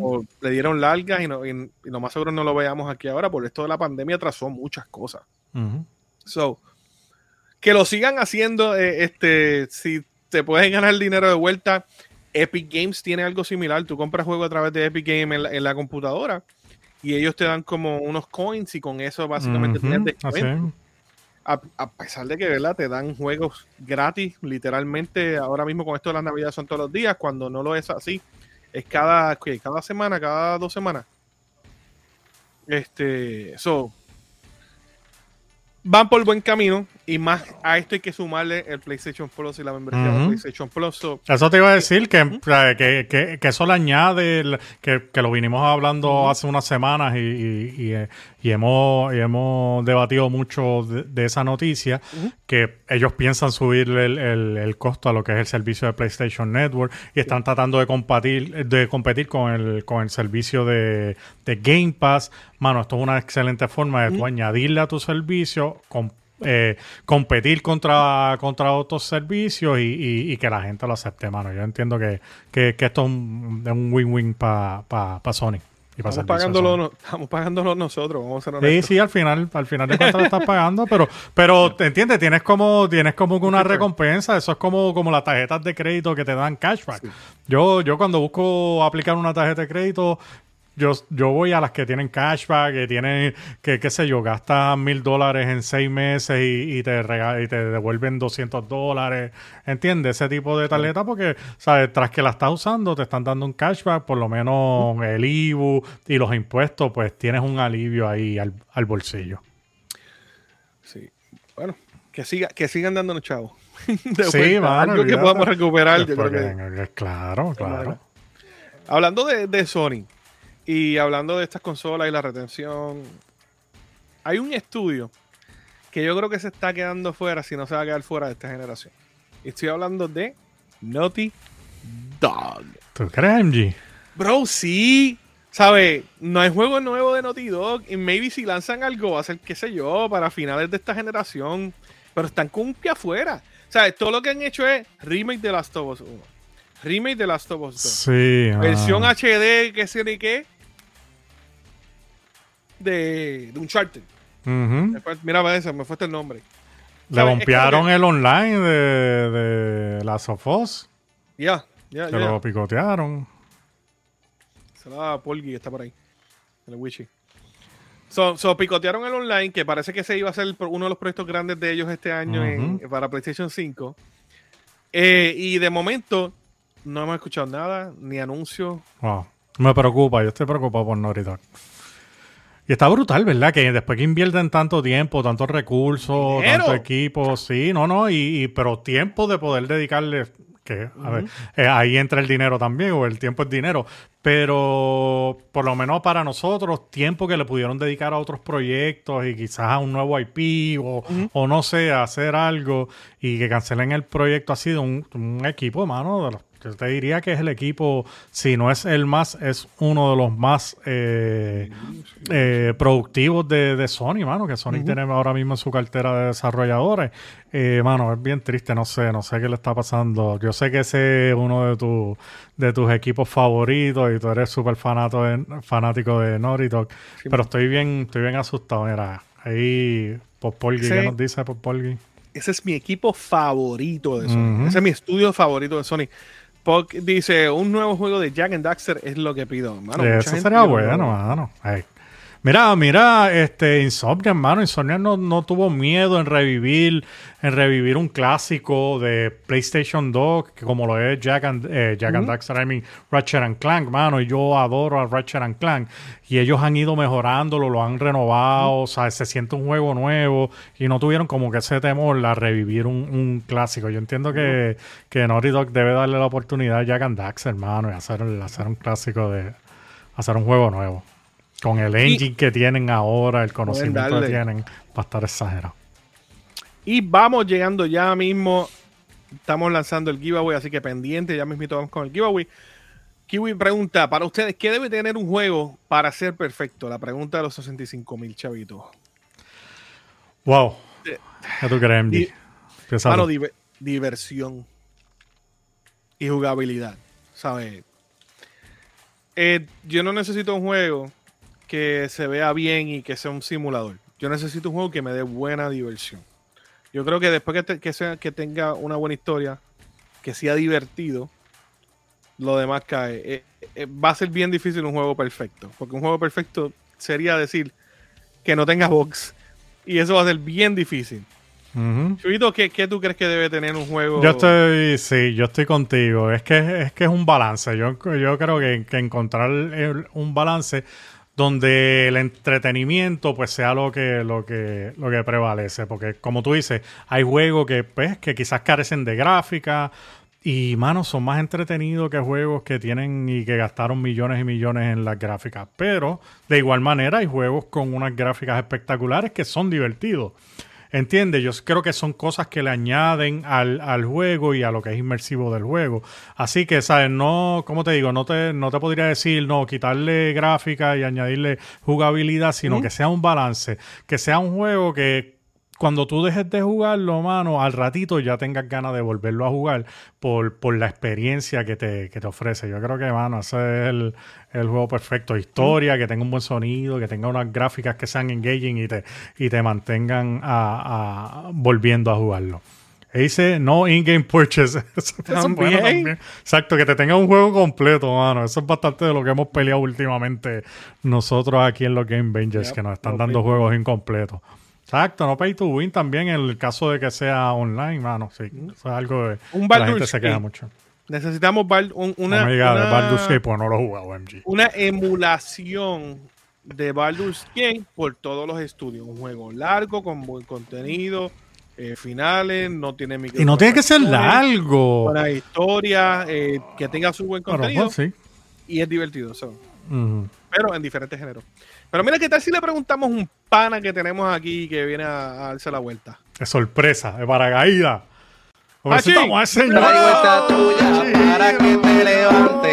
O le dieron largas y, no, y, lo más seguro no lo veamos aquí ahora, porque esto de la pandemia atrasó muchas cosas. So, que lo sigan haciendo, eh, este, si te pueden ganar dinero de vuelta, Epic Games tiene algo similar. Tú compras juegos a través de Epic Games en la, computadora y ellos te dan como unos coins y con eso básicamente tienes descuento. A, a, pesar de que ¿verdad? te dan juegos gratis, literalmente ahora mismo con esto de las navidades son todos los días, cuando no lo es así, es cada, cada semana, cada dos semanas. Este, so, van por buen camino y más a esto hay que sumarle el PlayStation Plus y la membresía de PlayStation Plus. eso te iba a decir que, que, que, que, eso le añade, que, lo vinimos hablando hace unas semanas y, y, y, hemos, hemos debatido mucho de, esa noticia, que ellos piensan subir el, el, costo a lo que es el servicio de PlayStation Network y están tratando de competir, de competir con el, con el servicio de, de Game Pass. Mano, esto es una excelente forma de añadirle a tu servicio con eh, competir contra, contra otros servicios y, que la gente lo acepte, mano. Yo entiendo que, que, esto es un win-win para pa, Sony. estamos, pagándolo, estamos pagándolo nosotros, vamos a Sí, sí, al final, al final de cuentas lo estás pagando, pero, pero te entiendes, tienes como, tienes como una recompensa, eso es como, como las tarjetas de crédito que te dan cashback. Yo, yo cuando busco aplicar una tarjeta de crédito, yo, yo voy a las que tienen cashback, que tienen, que qué sé yo, gastas mil dólares en seis meses y, te y te devuelven 200 dólares. ¿Entiendes? Ese tipo de tarjeta porque, ¿sabes? Tras que la estás usando, te están dando un cashback, por lo menos el IBU y los impuestos, pues tienes un alivio ahí al, bolsillo. Sí. Bueno, que, siga, que sigan dándonos chavos. sí, mano, algo que podamos recuperar. Yo creo que... Claro, claro. Hablando de, de Sony, y hablando de estas consolas y la retención, hay un estudio que yo creo que se está quedando fuera si no se va a quedar fuera de esta generación. Y estoy hablando de Naughty Dog. ¿Tú crees, MG? Bro, sí. ¿Sabes? No hay juego nuevo de Naughty Dog. Y maybe si lanzan algo va a ser, qué sé yo, para finales de esta generación. Pero están con un pie afuera. ¿Sabes? Todo lo que han hecho es remake de Last of Us 1. Remake de Last of Us 2. Sí. Versión HD, qué sé ni qué de, de Uncharted. Mira, esa, me fue el nombre. Le bompearon el online de, de Last of Us. Ya, ya, ya. lo picotearon. Se la da Polgi, está por ahí. El Wichi. So, so, picotearon el online, que parece que se iba a ser uno de los proyectos grandes de ellos este año en, para PlayStation 5. Eh, y de momento no hemos escuchado nada, ni anuncios. Me preocupa, yo estoy preocupado por Naughty y está brutal, ¿verdad? Que después que invierten tanto tiempo, tantos recursos, tanto equipo, sí, no, no, y, pero tiempo de poder dedicarle, que, a ver, eh, ahí entra el dinero también, o el tiempo es dinero, pero por lo menos para nosotros, tiempo que le pudieron dedicar a otros proyectos y quizás a un nuevo IP o, o no sé, hacer algo y que cancelen el proyecto ha sido un, un equipo, mano, de los yo te diría que es el equipo, si no es el más, es uno de los más eh, eh, productivos de, Sony, mano, que Sony tiene ahora mismo en su cartera de desarrolladores. Eh, mano, es bien triste, no sé, no sé qué le está pasando. Yo sé que ese es uno de, tu, de tus equipos favoritos y tú eres súper fanático de Naughty Dog, pero estoy bien, estoy bien asustado, mira, ahí Popolgi, ¿qué nos dice Popolgi? Ese es mi equipo favorito de Sony. Ese es mi estudio favorito de Sony dice, un nuevo juego de Jack and Daxter es lo que pido. Eso sería bueno, mano. Mira, mira, este Insomnia, hermano. Insomnia no, no tuvo miedo en revivir, en revivir un clásico de PlayStation 2, que como lo es Jack and, eh, Jack and Daxter, I mean, Ratchet and Clank, mano. Y yo adoro a Ratchet and Clank. Y ellos han ido mejorándolo, lo han renovado, o sea, se siente un juego nuevo. Y no tuvieron como que ese temor a revivir un, un clásico. Yo entiendo que, que Naughty Dog debe darle la oportunidad a Jack and Daxter, hermano, y hacer, hacer un clásico de. hacer un juego nuevo. Con el engine que tienen ahora, el conocimiento que tienen, va a estar exagerado. Y vamos llegando ya mismo. Estamos lanzando el giveaway, así que pendiente, ya mismito vamos con el giveaway. Kiwi pregunta, para ustedes, ¿qué debe tener un juego para ser perfecto? La pregunta de los 65 mil chavitos. Wow. Eh, ¿Qué tú crees, tú. diver- diversión y jugabilidad, ¿sabes? Eh, yo no necesito un juego que se vea bien y que sea un simulador. Yo necesito un juego que me dé buena diversión. Yo creo que después que, te- que sea, que tenga una buena historia, que sea divertido, lo demás cae. Eh, eh, va a ser bien difícil un juego perfecto. Porque un juego perfecto sería decir que no tenga bugs. Y eso va a ser bien difícil. Ujú. Chubito, ¿qué, qué tú crees que debe tener un juego? Yo estoy, sí, yo estoy contigo. Es que es que es un balance. Yo, yo creo que, que encontrar el- un balance donde el entretenimiento pues sea lo que, lo que, lo que prevalece. Porque como tú dices, hay juegos que, pues, que quizás carecen de gráfica. Y, mano, son más entretenidos que juegos que tienen y que gastaron millones y millones en las gráficas. Pero, de igual manera, hay juegos con unas gráficas espectaculares que son divertidos. ¿Entiendes? Yo creo que son cosas que le añaden al, al juego y a lo que es inmersivo del juego. Así que, ¿sabes? No, ¿cómo te digo? No te, no te podría decir, no, quitarle gráfica y añadirle jugabilidad, sino que sea un balance. Que sea un juego que cuando tú dejes de jugarlo, mano, al ratito ya tengas ganas de volverlo a jugar por, por la experiencia que te, que te ofrece. Yo creo que, mano, ese es el, el juego perfecto. Historia, que tenga un buen sonido, que tenga unas gráficas que sean engaging y te, y te mantengan a, a- volviendo a jugarlo. E dice no in-game purchase. Eso es bueno También. también. Exacto, que te tenga un juego completo, mano. Eso es bastante de lo que hemos peleado últimamente nosotros aquí en los Game Bangers, Yep, que nos están no dando juegos incompletos. Exacto, no pay to win también en el caso de que sea online, mano. Sí, eso es algo de, Un que la gente se Gate. mucho. Necesitamos Bal- un- una, de una- Gate, pues no lo he jugado, MG. una emulación de Baldur's Gate por todos los estudios. Un juego largo, con buen contenido, eh, finales, no tiene Y no tiene que ser largo. Buena historia, eh, que tenga su buen contenido pues, sí. y es divertido. so. Pero en diferentes géneros. Pero mira, ¿qué tal si le preguntamos un pana que tenemos aquí que viene a, a darse la vuelta? Es sorpresa, de paracaída. Al señor. Traigo esta trulla para que te levante.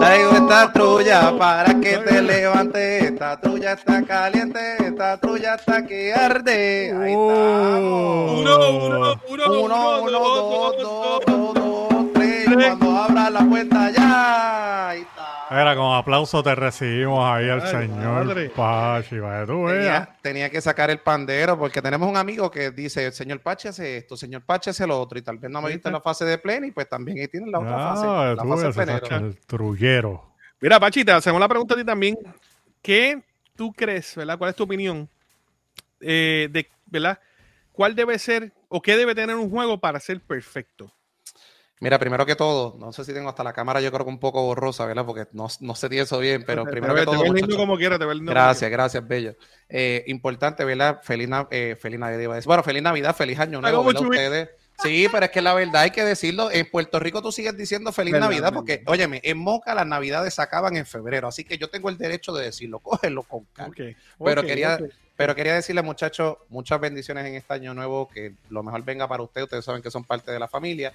Traigo esta trulla para que te levante. Esta trulla está caliente, esta trulla está que arde. Ahí Oh. Uno, uno, uno, estamos. Uno, uno, dos, dos, dos, dos, tres. Cuando abra la puerta ya. Ahí. Era con aplauso te recibimos ahí al señor madre. Pachi, que tú. Tenía, tenía que sacar el pandero porque tenemos un amigo que dice, el señor Pache hace esto, señor Pache hace lo otro y tal vez no me viste la fase de pleno y pues también ahí tienen la otra fase, Ah, la tú fase ves, plenero. Sacha, el trullero. Mira, Pachita, hacemos la pregunta a ti también. ¿Qué tú crees, verdad? ¿Cuál es tu opinión eh, de, verdad? ¿Cuál debe ser o qué debe tener un juego para ser perfecto? Mira, primero que todo, no sé si tengo hasta la cámara, yo creo que un poco borrosa, ¿verdad? Porque no, no sé eso bien, pero te, primero te, que te todo, ves lindo muchachos, como quiera, te ves lindo como gracias, gracias, bello. Eh, importante, ¿verdad? Feliz, eh, feliz Navidad, iba a decir. Bueno, feliz Navidad, feliz Año Nuevo, ¿verdad? Ustedes. Sí, pero es que la verdad hay que decirlo. En Puerto Rico tú sigues diciendo feliz Verdad, Navidad verdad. porque, óyeme, en Moca las Navidades se acaban en febrero, así que yo tengo el derecho de decirlo. Cógelo con calma. Pero quería-. Pero quería decirle, muchachos, muchas bendiciones en este año nuevo, que lo mejor venga para ustedes, ustedes saben que son parte de la familia.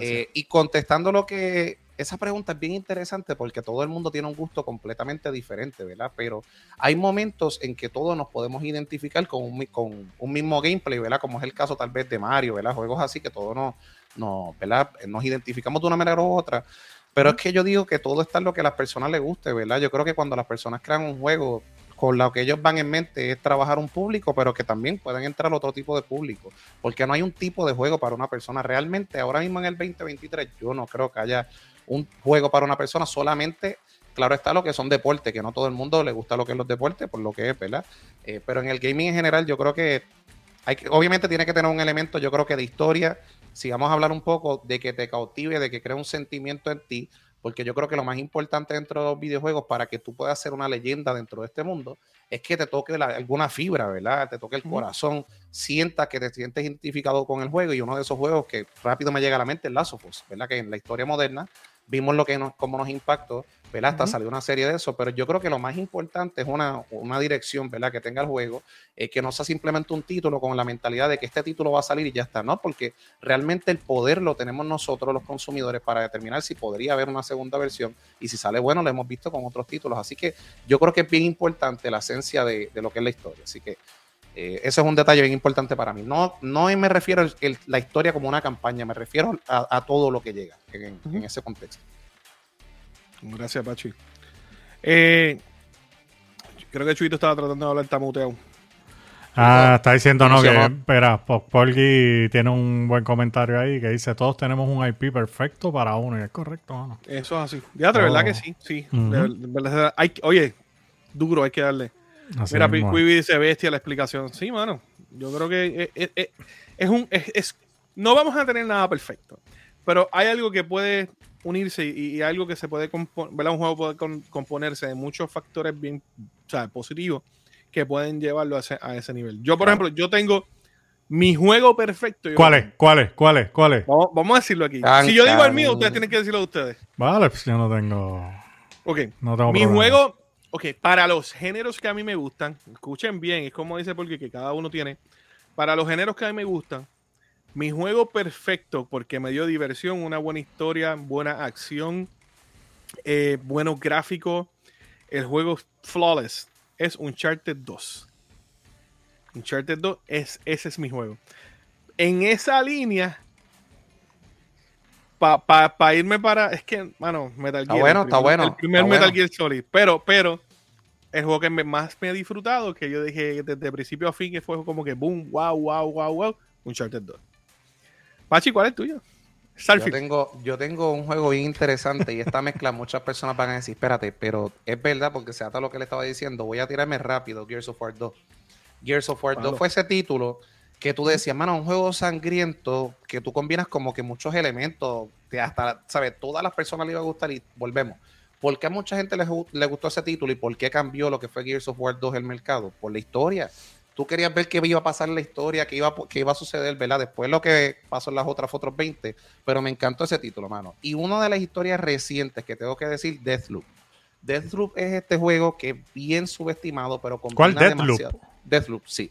Eh, y contestando lo que, esa pregunta es bien interesante porque todo el mundo tiene un gusto completamente diferente, ¿verdad? Pero hay momentos en que todos nos podemos identificar con un, con un mismo gameplay, ¿verdad? Como es el caso tal vez de Mario, ¿verdad? Juegos así que todos nos, nos, ¿verdad? nos identificamos de una manera u otra. Pero es que yo digo que todo está en lo que a las personas les guste, ¿verdad? Yo creo que cuando las personas crean un juego, con lo que ellos van en mente es trabajar un público, pero que también pueden entrar otro tipo de público, porque no hay un tipo de juego para una persona. Realmente, ahora mismo en el 2023, yo no creo que haya un juego para una persona, solamente claro está lo que son deportes, que no todo el mundo le gusta lo que es los deportes, por lo que es, ¿verdad? Eh, pero en el gaming en general yo creo que, hay que, obviamente tiene que tener un elemento, yo creo que de historia, si vamos a hablar un poco de que te cautive, de que crea un sentimiento en ti, porque yo creo que lo más importante dentro de los videojuegos para que tú puedas ser una leyenda dentro de este mundo es que te toque alguna fibra, ¿verdad? Te toque el corazón, sientas que te sientes identificado con el juego y uno de esos juegos que rápido me llega a la mente es Last of Us, ¿verdad? Que en la historia moderna vimos lo que nos, cómo nos impactó, ¿verdad? Hasta salió una serie de eso, pero yo creo que lo más importante es una, una dirección, ¿verdad? Que tenga el juego, eh, que no sea simplemente un título con la mentalidad de que este título va a salir y ya está, ¿no? Porque realmente el poder lo tenemos nosotros los consumidores para determinar si podría haber una segunda versión y si sale bueno lo hemos visto con otros títulos, así que yo creo que es bien importante la esencia de, de lo que es la historia, así que eh, ese es un detalle bien importante para mí. No, no me refiero a la historia como una campaña, me refiero a, todo lo que llega en, ese contexto. Gracias, Pachi. Eh, creo que Chuito estaba tratando de hablar tamuteo. Ah, está diciendo no, que espera, Polgi tiene un buen comentario ahí que dice, todos tenemos un IP perfecto para uno, y es correcto, ¿no? Eso es así. De verdad que sí, sí. oye, duro, hay que darle. Mira, Quibi dice bestia la explicación. Sí, mano. Yo creo que es, un. Es, no vamos a tener nada perfecto. Pero hay algo que puede unirse y, algo que se puede componer. Un juego puede componerse de muchos factores bien o sea, positivos que pueden llevarlo a ese, nivel. Yo, por ejemplo, yo tengo mi juego perfecto. ¿Cuál es? ¿Cuál es? ¿Cuál es? ¿Cuál es? Vamos, a decirlo aquí. si yo digo el mío, ustedes tienen que decirlo de ustedes. Vale, pues yo no tengo. Ok. No tengo mi juego Ok, para los géneros que a mí me gustan, escuchen bien, es como dice porque que cada uno tiene. Para los géneros que a mí me gustan, mi juego perfecto, porque me dio diversión, una buena historia, buena acción, eh, buenos gráficos, el juego flawless, es Uncharted 2. Uncharted 2, es, ese es mi juego. En esa línea, para irme para. Es que, mano, Metal Gear. Está bueno, está bueno. El primer Metal Gear Solid. Pero, pero, el juego que más me ha disfrutado, que yo dije desde principio a fin, que fue como que boom, wow, wow, wow, wow, Uncharted 2. Pachi, ¿cuál es tuyo? Yo tengo, yo tengo un juego bien interesante y esta mezcla muchas personas van a decir, espérate, pero es verdad porque se ata lo que le estaba diciendo, voy a tirarme rápido Gears of War 2. Gears of War 2 fue ese título que tú decías, mano, un juego sangriento que tú combinas como que muchos elementos, que hasta, ¿sabes? Todas las personas le iba a gustar y volvemos. ¿Por qué a mucha gente le, gustó ese título y por qué cambió lo que fue Gears of War 2 el mercado? Por la historia. Tú querías ver qué iba a pasar en la historia, qué iba, qué iba a suceder, ¿verdad? Después lo que pasó en las otras otros 20, pero me encantó ese título, mano. Y una de las historias recientes que tengo que decir, Deathloop. Deathloop es este juego que es bien subestimado, pero con ¿Cuál Deathloop? Deathloop, sí.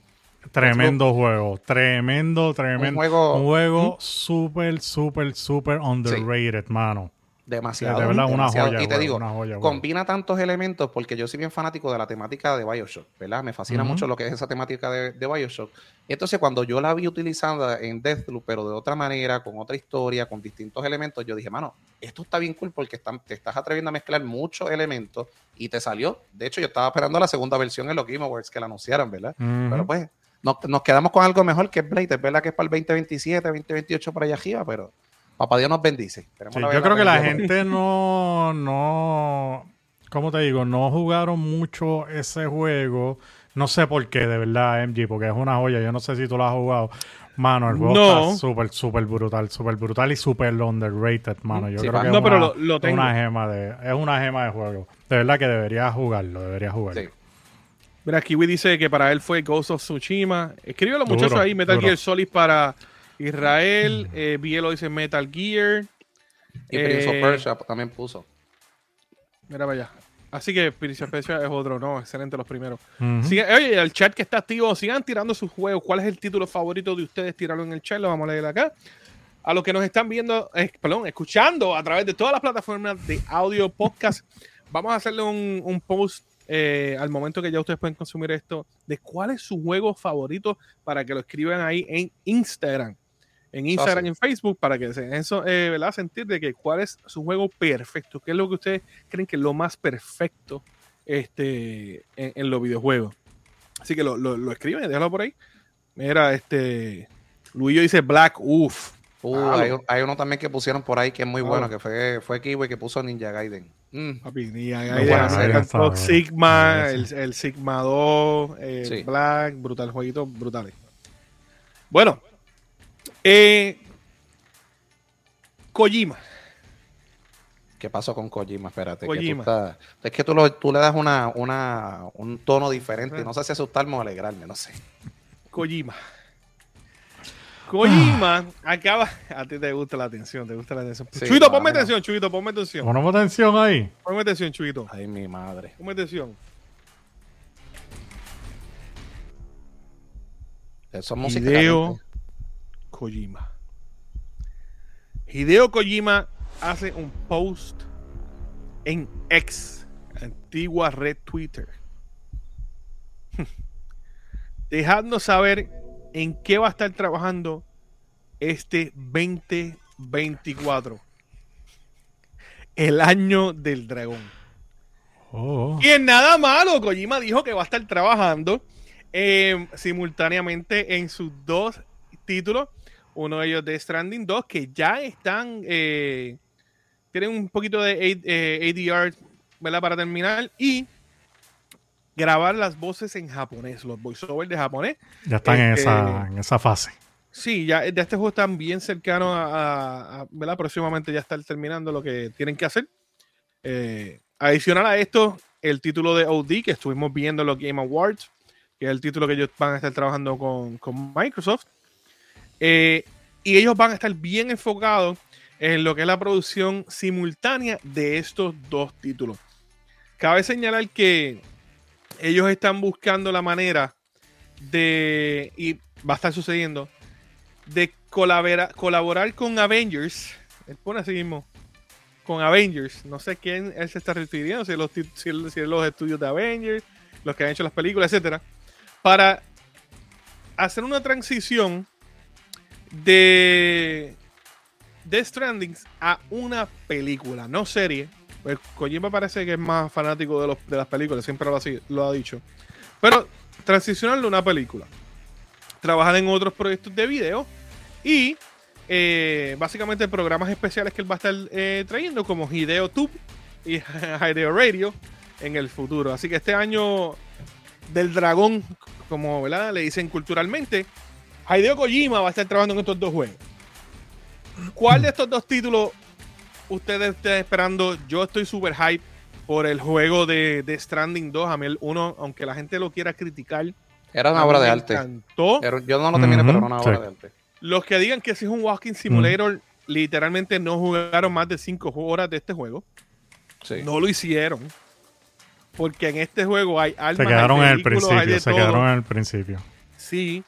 Tremendo juego, tremendo, tremendo. Un juego, súper, súper, súper underrated, mano. Demasiado. De verdad, una joya. Y te digo, combina tantos elementos porque yo soy bien fanático de la temática de Bioshock, ¿verdad? Me fascina mucho lo que es esa temática de, de, Bioshock. Entonces, cuando yo la vi utilizada en Deathloop, pero de otra manera, con otra historia, con distintos elementos, yo dije, mano, esto está bien cool porque te estás atreviendo a mezclar muchos elementos y te salió. De hecho, yo estaba esperando la segunda versión en los Game Awards que la anunciaran, ¿verdad? Pero pues, nos, quedamos con algo mejor que Blade. Es verdad que es para el 2027, 2028 para allá arriba, pero papá Dios nos bendice. yo creo que la gente no, no, ¿cómo te digo? No jugaron mucho ese juego. No sé por qué, de verdad, MG, porque es una joya. Yo no sé si tú lo has jugado. Mano, el juego está súper, súper brutal, súper brutal y súper underrated, mano. Yo creo que es, una, gema de, es una gema de juego. De verdad que debería jugarlo, debería jugarlo. Mira, Kiwi dice que para él fue Ghost of Tsushima. Los muchachos ahí, Metal Gear Solid para Israel. Eh, Bielo dice Metal Gear. Y Prince of eh, Persia también puso. Mira vaya. Así que Prince of Persia es otro, ¿no? Excelente los primeros. oye, el chat que está activo, sigan tirando sus juegos. ¿Cuál es el título favorito de ustedes? Tíralo en el chat, lo vamos a leer acá. A los que nos están viendo, eh, perdón, escuchando a través de todas las plataformas de audio podcast, vamos a hacerle un, un post eh, al momento que ya ustedes pueden consumir esto, de cuál es su juego favorito para que lo escriban ahí en Instagram. En Instagram y en Facebook, para que se eso, eh, ¿verdad? Sentir de que cuál es su juego perfecto, qué es lo que ustedes creen que es lo más perfecto este, en, los videojuegos. Así que lo, lo, escriben, déjalo por ahí. Mira, este. Luillo dice Black, uff. Uh, hay, uno también que pusieron por ahí que es muy bueno, que fue, fue Kiwi que puso Ninja Gaiden. Mm. Papi, está el Está Sigma, el, el Sigma 2, el Sí. Black, brutal jueguito, brutales. Bueno, eh, Kojima. ¿Qué pasó con Kojima? Espérate. que tú Kojima. estás- es que tú, lo- tú le das una, una, un tono diferente. No sé si asustarme o alegrarme, no sé. Kojima. Kojima acaba. A ti te gusta la atención, te gusta la atención. Sí, Chuito, ponme atención, Chuito, ponme atención. Ponemos atención ahí. Ponme atención, Chuito. Ay, mi madre. Ponme atención. Eso es música. Caliente. Kojima. Hideo Kojima hace un post en X, antigua red Twitter, dejando saber en qué va a estar trabajando este 2024, el año del dragón. Oh. Y en nada malo, Kojima dijo que va a estar trabajando eh, simultáneamente en sus dos títulos. Uno de ellos de Stranding 2, que ya están, eh, tienen un poquito de eh, ADR ¿verdad? para terminar. Y grabar las voces en japonés, los voiceovers de japonés. Ya están en, Este- esa, en esa fase. Sí, ya este juego están bien cercanos a, a- a- ¿verdad? Próximamente ya están terminando lo que tienen que hacer. Eh, adicional a esto, el título de OD que estuvimos viendo en los Game Awards, que es el título que ellos van a estar trabajando con, con Microsoft. Eh, y ellos van a estar bien enfocados en lo que es la producción simultánea de estos dos títulos. Cabe señalar que ellos están buscando la manera de, y va a estar sucediendo, de colabora- colaborar con Avengers. Él pone así mismo, con Avengers. No sé quién él se está refiriendo, si los, si es- si los estudios de Avengers, los que han hecho las películas, etcétera, para hacer una transición de Death Stranding a una película, no serie. Pues Kojima parece que es más fanático de, los, de las películas, siempre lo ha, dicho. Pero transicionarlo a una película. Trabajar en otros proyectos de video y eh, básicamente programas especiales que él va a estar eh, trayendo, como Hideo Tube y Hideo Radio en el futuro. Así que este año del dragón, como le dicen culturalmente, Hideo Kojima va a estar trabajando en estos dos juegos. ¿Cuál de estos dos títulos ustedes están esperando? Yo estoy super hype por el juego de, de Stranding 2. A mí el 1, aunque la gente lo quiera criticar, Era una obra de me arte. encantó. Era- yo no lo terminé, pero era una obra sí. de arte. Los que digan que si es un walking simulator, literalmente no jugaron más de 5 horas de este juego. Sí. No lo hicieron. Porque en este juego hay armas, Se quedaron hay en el hay principio. de Se todo. quedaron en el principio. Sí.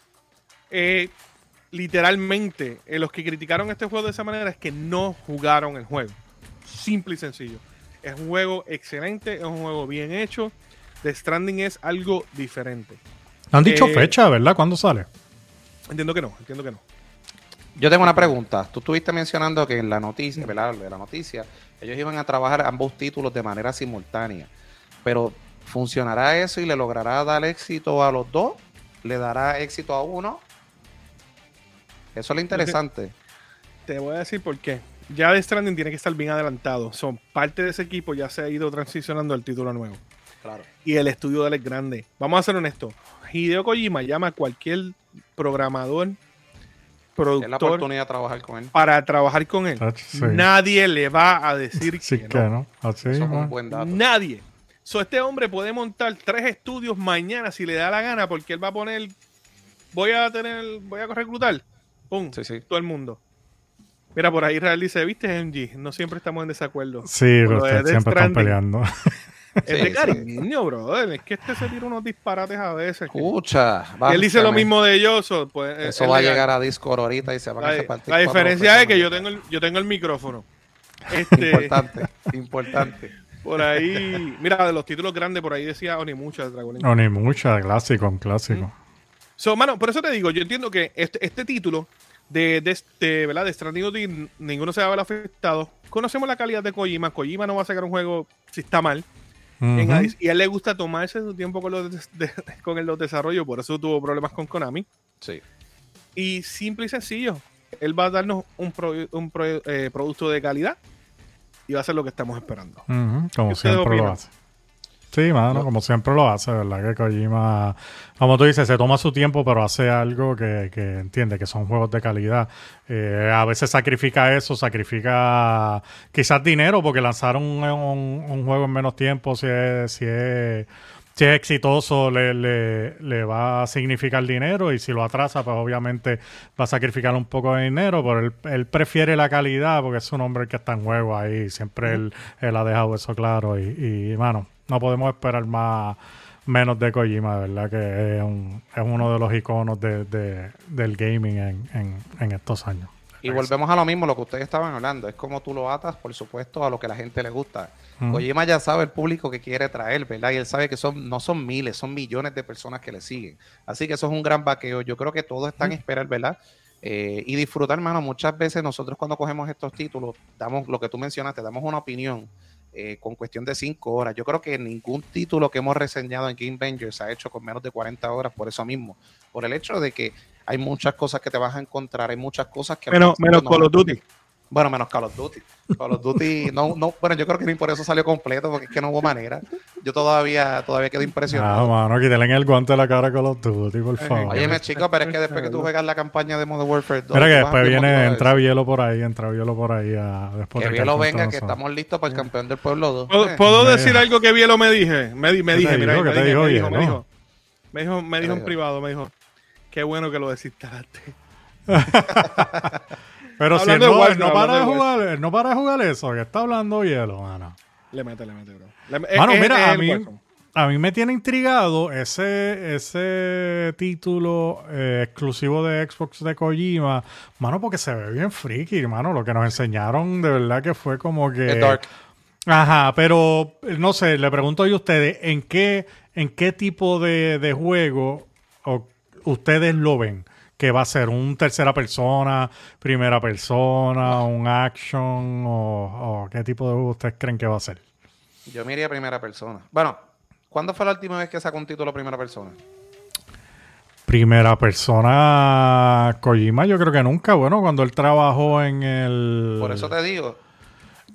Eh, literalmente, eh, los que criticaron este juego de esa manera es que no jugaron el juego. Simple y sencillo. Es un juego excelente, es un juego bien hecho. The Stranding es algo diferente. No han dicho Eh, fecha, ¿verdad? ¿Cuándo sale? Entiendo que no, entiendo que no. Yo tengo una pregunta. Tú estuviste mencionando que en la noticia, ¿verdad? De la noticia, ellos iban a trabajar ambos títulos de manera simultánea. Pero, ¿funcionará eso y le logrará dar éxito a los dos? ¿Le dará éxito a uno? Eso es lo interesante. Te voy a decir por qué. Ya The Stranding tiene que estar bien adelantado. Son parte de ese equipo, ya se ha ido transicionando al título nuevo. Claro. Y el estudio de él es grande. Vamos a ser honestos. Hideo Kojima llama a cualquier programador, Es la productor, oportunidad de trabajar con él. para trabajar con él. Sí. Nadie le va a decir Sí que que no. no. Así, Eso es man. un buen dato. Nadie. So, este hombre puede montar tres estudios mañana si le da la gana, porque él va a poner. Voy a tener. Voy a reclutar. Pum. Sí, sí. Todo el mundo. Mira, por ahí Israel dice: ¿Viste, MG? No siempre estamos en desacuerdo. Sí, de Death siempre están peleando. Es Sí, de sí. cariño, brother. Es que este se tira unos disparates a veces. Escucha. Y él dice lo mismo de ellos. pues, Eso es va a llegar a Discord ahorita y se van a La, repartir. la diferencia es que yo tengo el, yo tengo el micrófono. Este, Importante, importante. por ahí, mira, de los títulos grandes, por ahí decía Onimucha, Dragon Age. No, ni mucha. Clásico, un clásico. So, mano, por eso te digo, yo entiendo que este, este título de, de este, ¿verdad? De Stranding ninguno se va a ver afectado. Conocemos la calidad de Kojima. Kojima no va a sacar un juego si está mal. Y a él le gusta tomarse su tiempo con, los de- con el los desarrollos, por eso tuvo problemas con Konami. Sí. Y simple y sencillo, él va a darnos un, pro- un pro- eh, producto de calidad y va a ser lo que estamos esperando. Ujú, como ¿Qué ustedes siempre lo opinan? hace. Sí, mano, como siempre lo hace, ¿verdad? Que Kojima, como tú dices, se toma su tiempo, pero hace algo que, que entiende que son juegos de calidad. Eh, a veces sacrifica eso, sacrifica quizás dinero, porque lanzar un, un- un juego en menos tiempo, si es, si es, si es exitoso, le, le- le va a significar dinero, y si lo atrasa, pues obviamente va a sacrificar un poco de dinero, pero él, él prefiere la calidad, porque es un hombre que está en juego ahí, siempre él, él ha dejado eso claro, y, y mano, no podemos esperar más menos de Kojima, de verdad que es, un- es uno de los iconos de, de- del gaming en, en- en estos años. Y volvemos a lo mismo, lo que ustedes estaban hablando. Es como tú lo atas, por supuesto, a lo que la gente le gusta. Ujú. Kojima ya sabe el público que quiere traer, ¿verdad? Y él sabe que son no son miles, son millones de personas que le siguen. Así que eso es un gran vaqueo. Yo creo que todos están a esperar, ¿verdad? Eh, y disfrutar, hermano. Muchas veces nosotros cuando cogemos estos títulos, damos lo que tú mencionaste, damos una opinión eh, con cuestión de cinco horas. Yo creo que ningún título que hemos reseñado en Game Bangers se ha hecho con menos de 40 horas por eso mismo. Por el hecho de que hay muchas cosas que te vas a encontrar, hay muchas cosas que... Menos, menos no- Call of Duty. Bueno, menos Call of Duty. Call of Duty, no, no, bueno, yo creo que ni por eso salió completo, porque es que no hubo manera. Yo todavía, todavía quedo Ah, impresionado. mano, quítale en el guante la cara con los Duty, por favor. Óyeme, chicos, pero es que después que tú juegas la campaña de Modern Warfare 2, Mira que después viene, de entra eso. hielo por ahí, entra hielo por ahí. a- después Que de Bielo venga, que estamos listos para el campeón del pueblo 2. ¿Puedo, Eh, puedo Eh. decir algo que Bielo me dije? Me, di- me ¿Qué dije, mira, dijo? me ¿Qué te dije, dijo, me dijo, me Bielo? dijo, me dijo, me dijo en dijo? privado, me dijo, qué bueno que lo desinstalaste. Pero si él no, Warzone, él no para de jugar, él no para de jugar eso, que está hablando hielo, mano. Le mete, le mete, bro. Le- Mano, es- mira, es a mí, a mí me tiene intrigado ese, ese título eh, exclusivo de Xbox de Kojima, mano, porque se ve bien friki, mano. Lo que nos enseñaron de verdad que fue como que... es Dark. Ajá, pero no sé, le pregunto yo a ustedes, ¿en qué, en qué tipo de, de juego o- ustedes lo ven? ¿Que va a ser un tercera persona, primera persona, un action o, o qué tipo de juego ustedes creen que va a ser? Yo me iría primera persona. Bueno, ¿cuándo fue la última vez que sacó un título primera persona? Primera persona, Kojima, yo creo que nunca. Bueno, cuando él trabajó en el. Por eso te digo,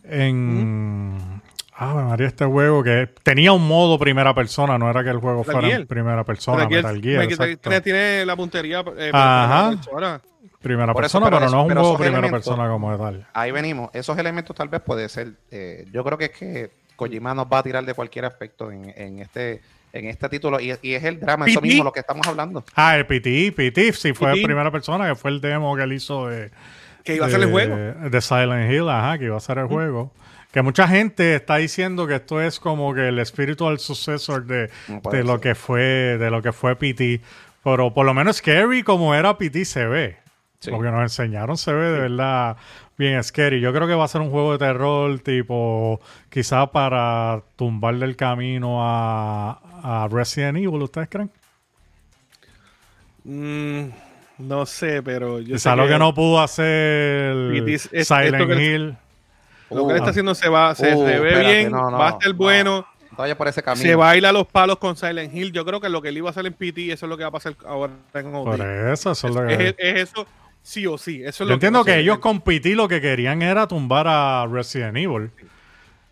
En. Ah, María, este juego que tenía un modo primera persona, no era que el juego Metal fuera en primera persona, Metal Metal Gear. Metal Gear exacto. tiene, tiene la puntería. eh, Ajá. primera persona. Primera Por eso, persona, pero pero, eso- no es un pero juego primera elementos- persona como tal. ahí venimos. Esos elementos tal vez puede ser. eh, yo creo que es que Kojima nos va a tirar de cualquier aspecto en, en este en este título y, y es el drama, eso mismo lo que estamos hablando. Ah, el PT, PT, sí fue PT. primera persona, que fue el demo que él hizo de, Que iba a ser el juego. De Silent Hill, ajá, que iba a ser el juego. Que mucha gente está diciendo que esto es como que el spiritual successor de, No de lo que fue de lo que fue PT. Pero por lo menos scary como era PT se ve. Sí. Lo que nos enseñaron se ve de verdad bien scary. Yo creo que va a ser un juego de terror tipo quizá para tumbarle el camino a, a Resident Evil, ¿ustedes creen? Mm, no sé, pero yo Quizá sé lo que no pudo hacer es- Silent Hill. Lo que él está Uh, haciendo se va, se, Uh, se ve espérate, bien, no, no, va a estar no. bueno. Vaya por ese camino. Se baila los palos con Silent Hill. Yo creo que lo que él iba a hacer en PT, eso es lo que va a pasar ahora en OD. Por eso, eso es lo que... es, es eso, sí o sí. Eso es Yo lo entiendo que ellos con PT lo que querían era tumbar a Resident Evil.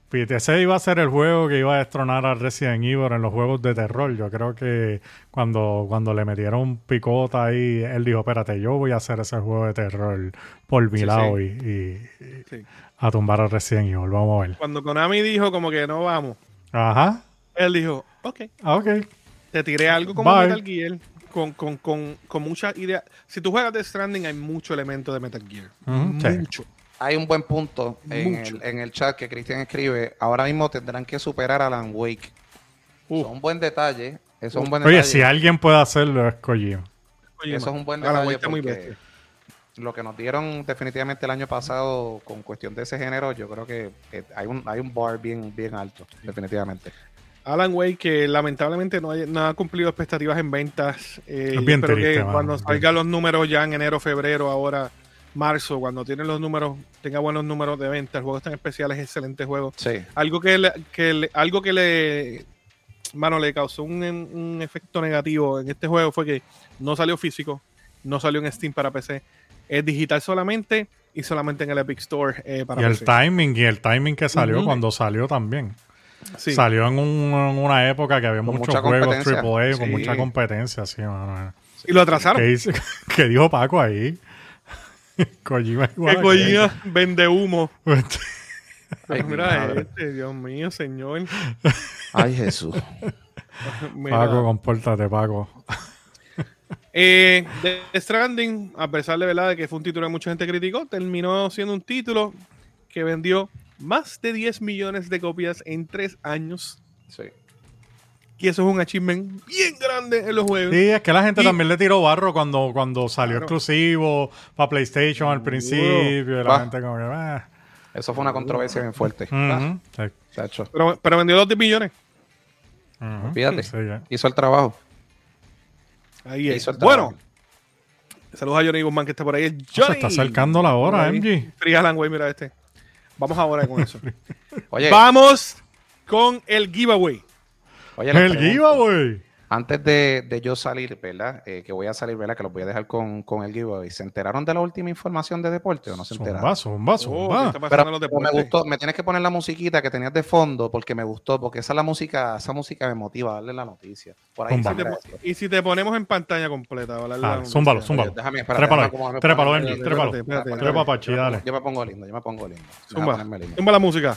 PT ese iba a ser el juego que iba a destronar a Resident Evil en los juegos de terror. Yo creo que cuando, cuando le metieron picota ahí, él dijo, espérate, yo voy a hacer ese juego de terror por mi Sí, lado sí. Y, y- Sí. A tumbar a Resident Evil. Vamos a ver. Cuando Konami dijo como que no vamos, Ajá. él dijo, ok, Ah, Ok. te tiré algo como Bye. Metal Gear. Con, con, con, con mucha idea. Si tú juegas de Stranding, hay mucho elemento de Metal Gear. Sí. mucho. Hay un buen punto en el, en el chat que Cristian escribe. Ahora mismo tendrán que superar a Alan Wake. Uh. Eso es un buen detalle. Eso es un buen Oye, detalle. si alguien puede hacerlo es Kojima. Eso es un buen Alan detalle Wake está muy porque bestia. Lo que nos dieron definitivamente el año pasado con cuestión de ese género, yo creo que eh, hay un hay un bar bien bien alto, definitivamente. Alan Wake, que lamentablemente no, hay- no ha cumplido expectativas en ventas. Eh, Es yo bien espero triste, que cuando salgan los números ya en enero, febrero, ahora marzo, cuando tienen los números, tenga buenos números de ventas. El juego está en especial, es excelente juego. Sí. Algo que le, que le- algo que le, mano, le causó un, un efecto negativo en este juego fue que no salió físico, no salió en Steam para PC, es digital solamente y solamente en el Epic Store eh, para Y el PC. timing, y el timing que salió cuando salió también. Sí. Salió en, un- en una época que había Con muchos juegos. AAA con Sí. mucha competencia, sí, mano. Y lo atrasaron. ¿Qué, dijo Paco ahí? Kojima igual. Que Kojima vende humo. Ay, Mira este, Dios mío, señor. Ay, Jesús. Paco, compórtate, Paco. Eh, The Stranding, a pesar de verdad de que fue un título que mucha gente criticó, terminó siendo un título que vendió más de 10 millones de copias en 3 años. Sí. Y eso es un achievement bien grande en los juegos. Sí, es que la gente Y- también le tiró barro cuando, cuando salió Claro. exclusivo para PlayStation al principio. Y la gente como que... ah, Eso fue una controversia bien fuerte. sí. Pero, pero vendió 2 millones. ujú, Fíjate. sí. Hizo el trabajo. Ahí es. Bueno, saludos a Johnny Guzmán que está por ahí. El Se está acercando la hora. MG. Free Alan Way, mira este. Vamos ahora con eso. Oye, Vamos con el giveaway. oye, El pregunto, giveaway. Antes de, de yo salir, ¿verdad? Eh, que voy a salir, ¿verdad? Que los voy a dejar con, con el giveaway. ¿Se enteraron de la última información de deporte o no se enteraron? Zumba, zumba, Oh, ¿qué zumba. está pasando Pero, en los pero me gustó, me tienes que poner la musiquita que tenías de fondo porque me gustó, porque esa es la música, esa música me motiva a darle la noticia. Por ahí y si te ponemos en pantalla completa, ¿vale? Ah, zúmbalo, zúmbalo. Déjame, espérate, Trépalo trépalo, trépalo. Pachi, Yo me- dale. Yo me pongo lindo, yo me pongo lindo. Zumba. Zumba la música.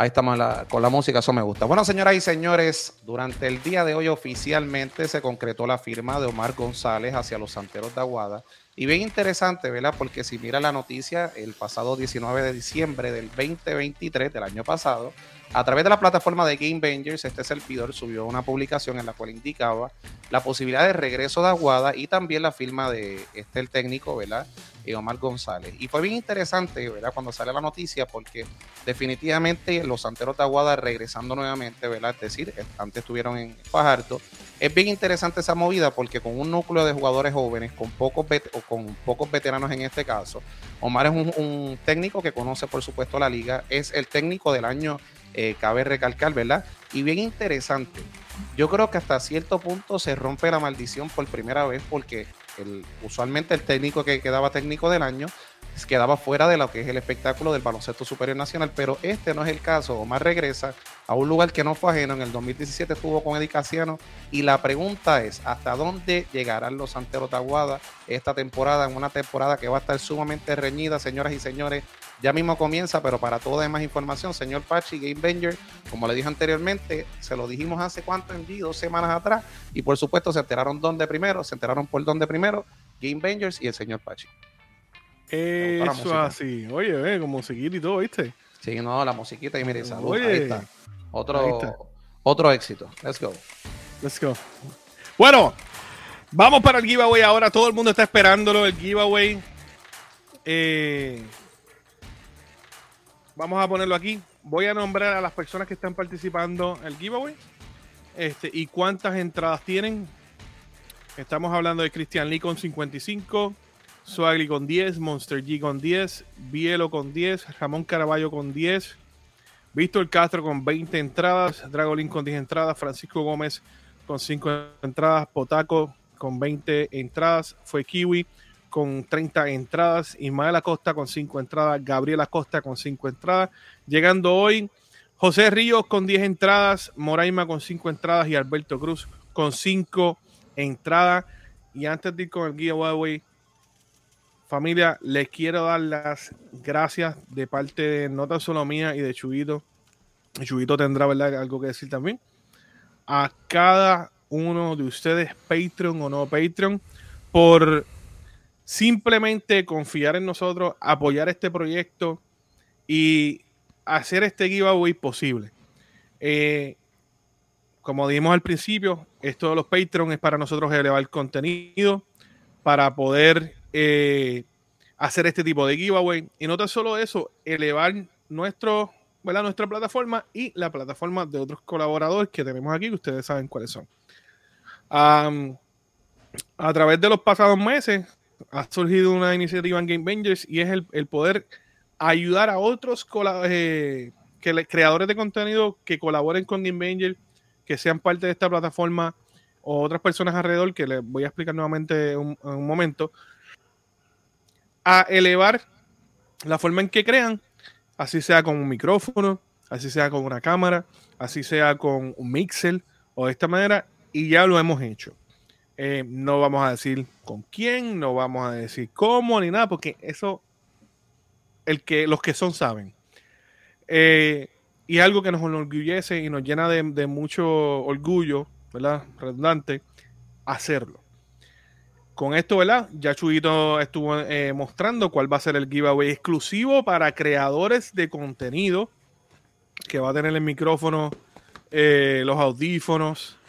Ahí estamos la- con la música, eso me gusta. Bueno, señoras y señores, durante el día de hoy oficialmente se concretó la firma de Omar González hacia los Santeros de Aguada. Y bien interesante, ¿verdad? Porque si mira la noticia, el pasado 19 de diciembre del 2023, del año pasado, a través de la plataforma de Game Bangers, este servidor subió una publicación en la cual indicaba la posibilidad de regreso de Aguada y también la firma de este el técnico, ¿verdad? Eh, Omar González. Y fue bien interesante, ¿verdad? Cuando sale la noticia, porque definitivamente los Santeros de Aguada regresando nuevamente, ¿verdad? Es decir, antes estuvieron en Fajardo. Es bien interesante esa movida porque con un núcleo de jugadores jóvenes, con pocos, o con pocos veteranos en este caso, Omar es un, un técnico que conoce, por supuesto, la liga. Es el técnico del año, eh, cabe recalcar, ¿verdad? Y bien interesante. Yo creo que hasta cierto punto se rompe la maldición por primera vez porque usualmente el técnico que quedaba técnico del año quedaba fuera de lo que es el espectáculo del baloncesto superior nacional, pero este no es el caso. Omar regresa a un lugar que no fue ajeno. En el 2017 estuvo con Eddie Casiano y la pregunta es, ¿hasta dónde llegarán los Santeros de Aguada esta temporada? En una temporada que va a estar sumamente reñida, señoras y señores. Ya mismo comienza, pero para toda más información, señor Pachi, Game Banger, como le dije anteriormente, se lo dijimos hace cuánto en dos semanas atrás, y por supuesto se enteraron dónde primero, se enteraron por dónde primero, Game Bangers y el señor Pachi. Eso así. Oye, ve, con musiquita y todo, ¿viste? Sí, no, la musiquita y mire, salud, Oye. ahí está. Otro, Ahí está. otro éxito. Let's go. Let's go. Bueno, vamos para el giveaway ahora. Todo el mundo está esperándolo, el giveaway. Eh, vamos a ponerlo aquí. Voy a nombrar a las personas que están participando en el giveaway. Este, y cuántas entradas tienen. Estamos hablando de Christian Lee con 55, Swagly con 10, Monster G con 10, Bielo con 10, Ramón Caraballo con 10, Víctor Castro con 20 entradas, Dragolín con 10 entradas, Francisco Gómez con 5 entradas, Potaco con 20 entradas, fue Kiwi con 30 entradas, Ismael Acosta con 5 entradas, Gabriel Acosta con 5 entradas, llegando hoy José Ríos con 10 entradas, Moraima con 5 entradas y Alberto Cruz con 5 entradas. Y antes de ir con el giveaway, familia, les quiero dar las gracias de parte de no tan solo mía y de Chubito. Chubito tendrá ¿verdad? algo que decir también. A cada uno de ustedes, Patreon o no Patreon, por simplemente confiar en nosotros, apoyar este proyecto y hacer este giveaway posible. Eh, como dijimos al principio, esto de los Patreon es para nosotros elevar contenido, para poder eh, hacer este tipo de giveaway. Y no tan solo eso, elevar nuestro, ¿verdad? nuestra plataforma y la plataforma de otros colaboradores que tenemos aquí, que ustedes saben cuáles son. A través de los pasados meses ha surgido una iniciativa en Game Bangers y es el, el poder ayudar a otros eh, que creadores de contenido que colaboren con Game Bangers, que sean parte de esta plataforma o otras personas alrededor, que les voy a explicar nuevamente un- en un momento, a elevar la forma en que crean, así sea con un micrófono, así sea con una cámara, así sea con un mixer o de esta manera, y ya lo hemos hecho. Eh, no vamos a decir con quién, no vamos a decir cómo ni nada, porque eso el que, los que son saben. Eh, y algo que nos enorgullece y nos llena de, mucho orgullo, ¿verdad? Redundante, hacerlo. Con esto, ¿verdad? Ya Chuyito estuvo eh, mostrando cuál va a ser el giveaway exclusivo para creadores de contenido, que va a tener el micrófono, los audífonos,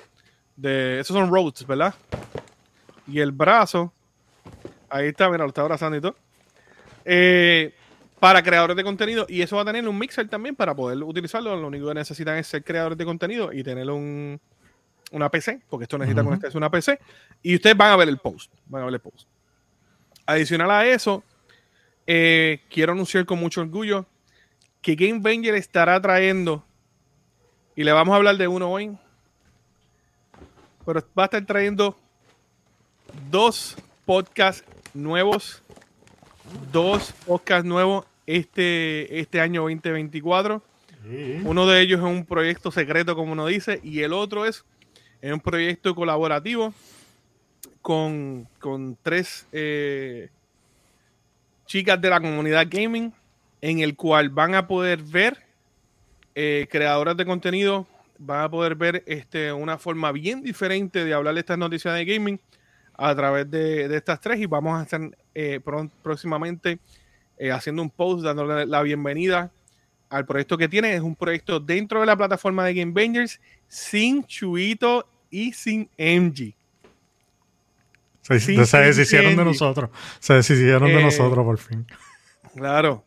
de, esos son Rhodes, ¿verdad? Y el brazo, ahí está, mira, lo está abrazando y todo. Eh, para creadores de contenido y eso va a tener un mixer también para poder utilizarlo. Lo único que necesitan es ser creadores de contenido y tener un, una PC, porque esto necesita conectarse a una PC. Y ustedes van a ver el post. Van a ver el post. Adicional a eso, eh, quiero anunciar con mucho orgullo que Game Banger estará trayendo, y le vamos a hablar de uno hoy, pero va a estar trayendo dos podcasts nuevos. Dos podcasts nuevos este, este año 2024. Uno de ellos es un proyecto secreto, como uno dice, y el otro es, un proyecto colaborativo con, tres eh, chicas de la comunidad gaming, en el cual van a poder ver eh, creadoras de contenido, van a poder ver este, una forma bien diferente de hablar de estas noticias de gaming a través de, estas tres y vamos a estar eh, próximamente eh, haciendo un post dándole la bienvenida al proyecto que tiene. Es un proyecto dentro de la plataforma de Game Bangers sin Chuito y sin MG. Se, se deshicieron de nosotros. Se deshicieron de eh, nosotros por fin. Claro.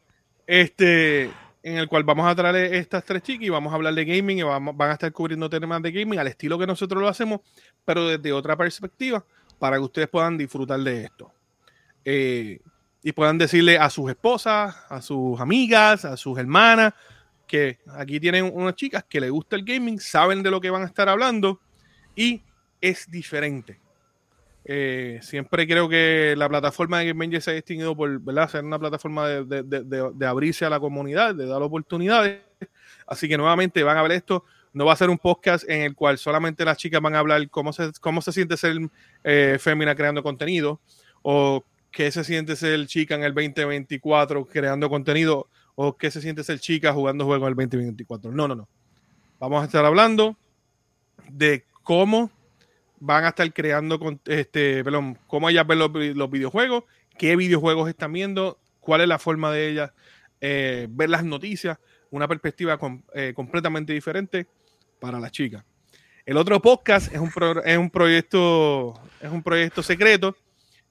Este, en el cual vamos a traer estas tres chicas y vamos a hablar de gaming y vamos, van a estar cubriendo temas de gaming al estilo que nosotros lo hacemos, pero desde otra perspectiva, para que ustedes puedan disfrutar de esto. Eh, y puedan decirle a sus esposas, a sus amigas, a sus hermanas, que aquí tienen unas chicas que les gusta el gaming, saben de lo que van a estar hablando y es diferente. Eh, siempre creo que la plataforma de Game se ha distinguido por ¿verdad? ser una plataforma de, de, de, abrirse a la comunidad, de dar oportunidades. Así que nuevamente van a ver esto. No va a ser un podcast en el cual solamente las chicas van a hablar cómo se, cómo se siente ser eh, fémina creando contenido o qué se siente ser chica en el 2024 creando contenido o qué se siente ser chica jugando juegos en el 2024. No, no, no. Vamos a estar hablando de cómo van a estar creando, este, perdón, cómo ellas ven los, videojuegos, qué videojuegos están viendo, cuál es la forma de ellas eh, ver las noticias, una perspectiva eh, completamente diferente para las chicas. El otro podcast es un, es un proyecto es un proyecto secreto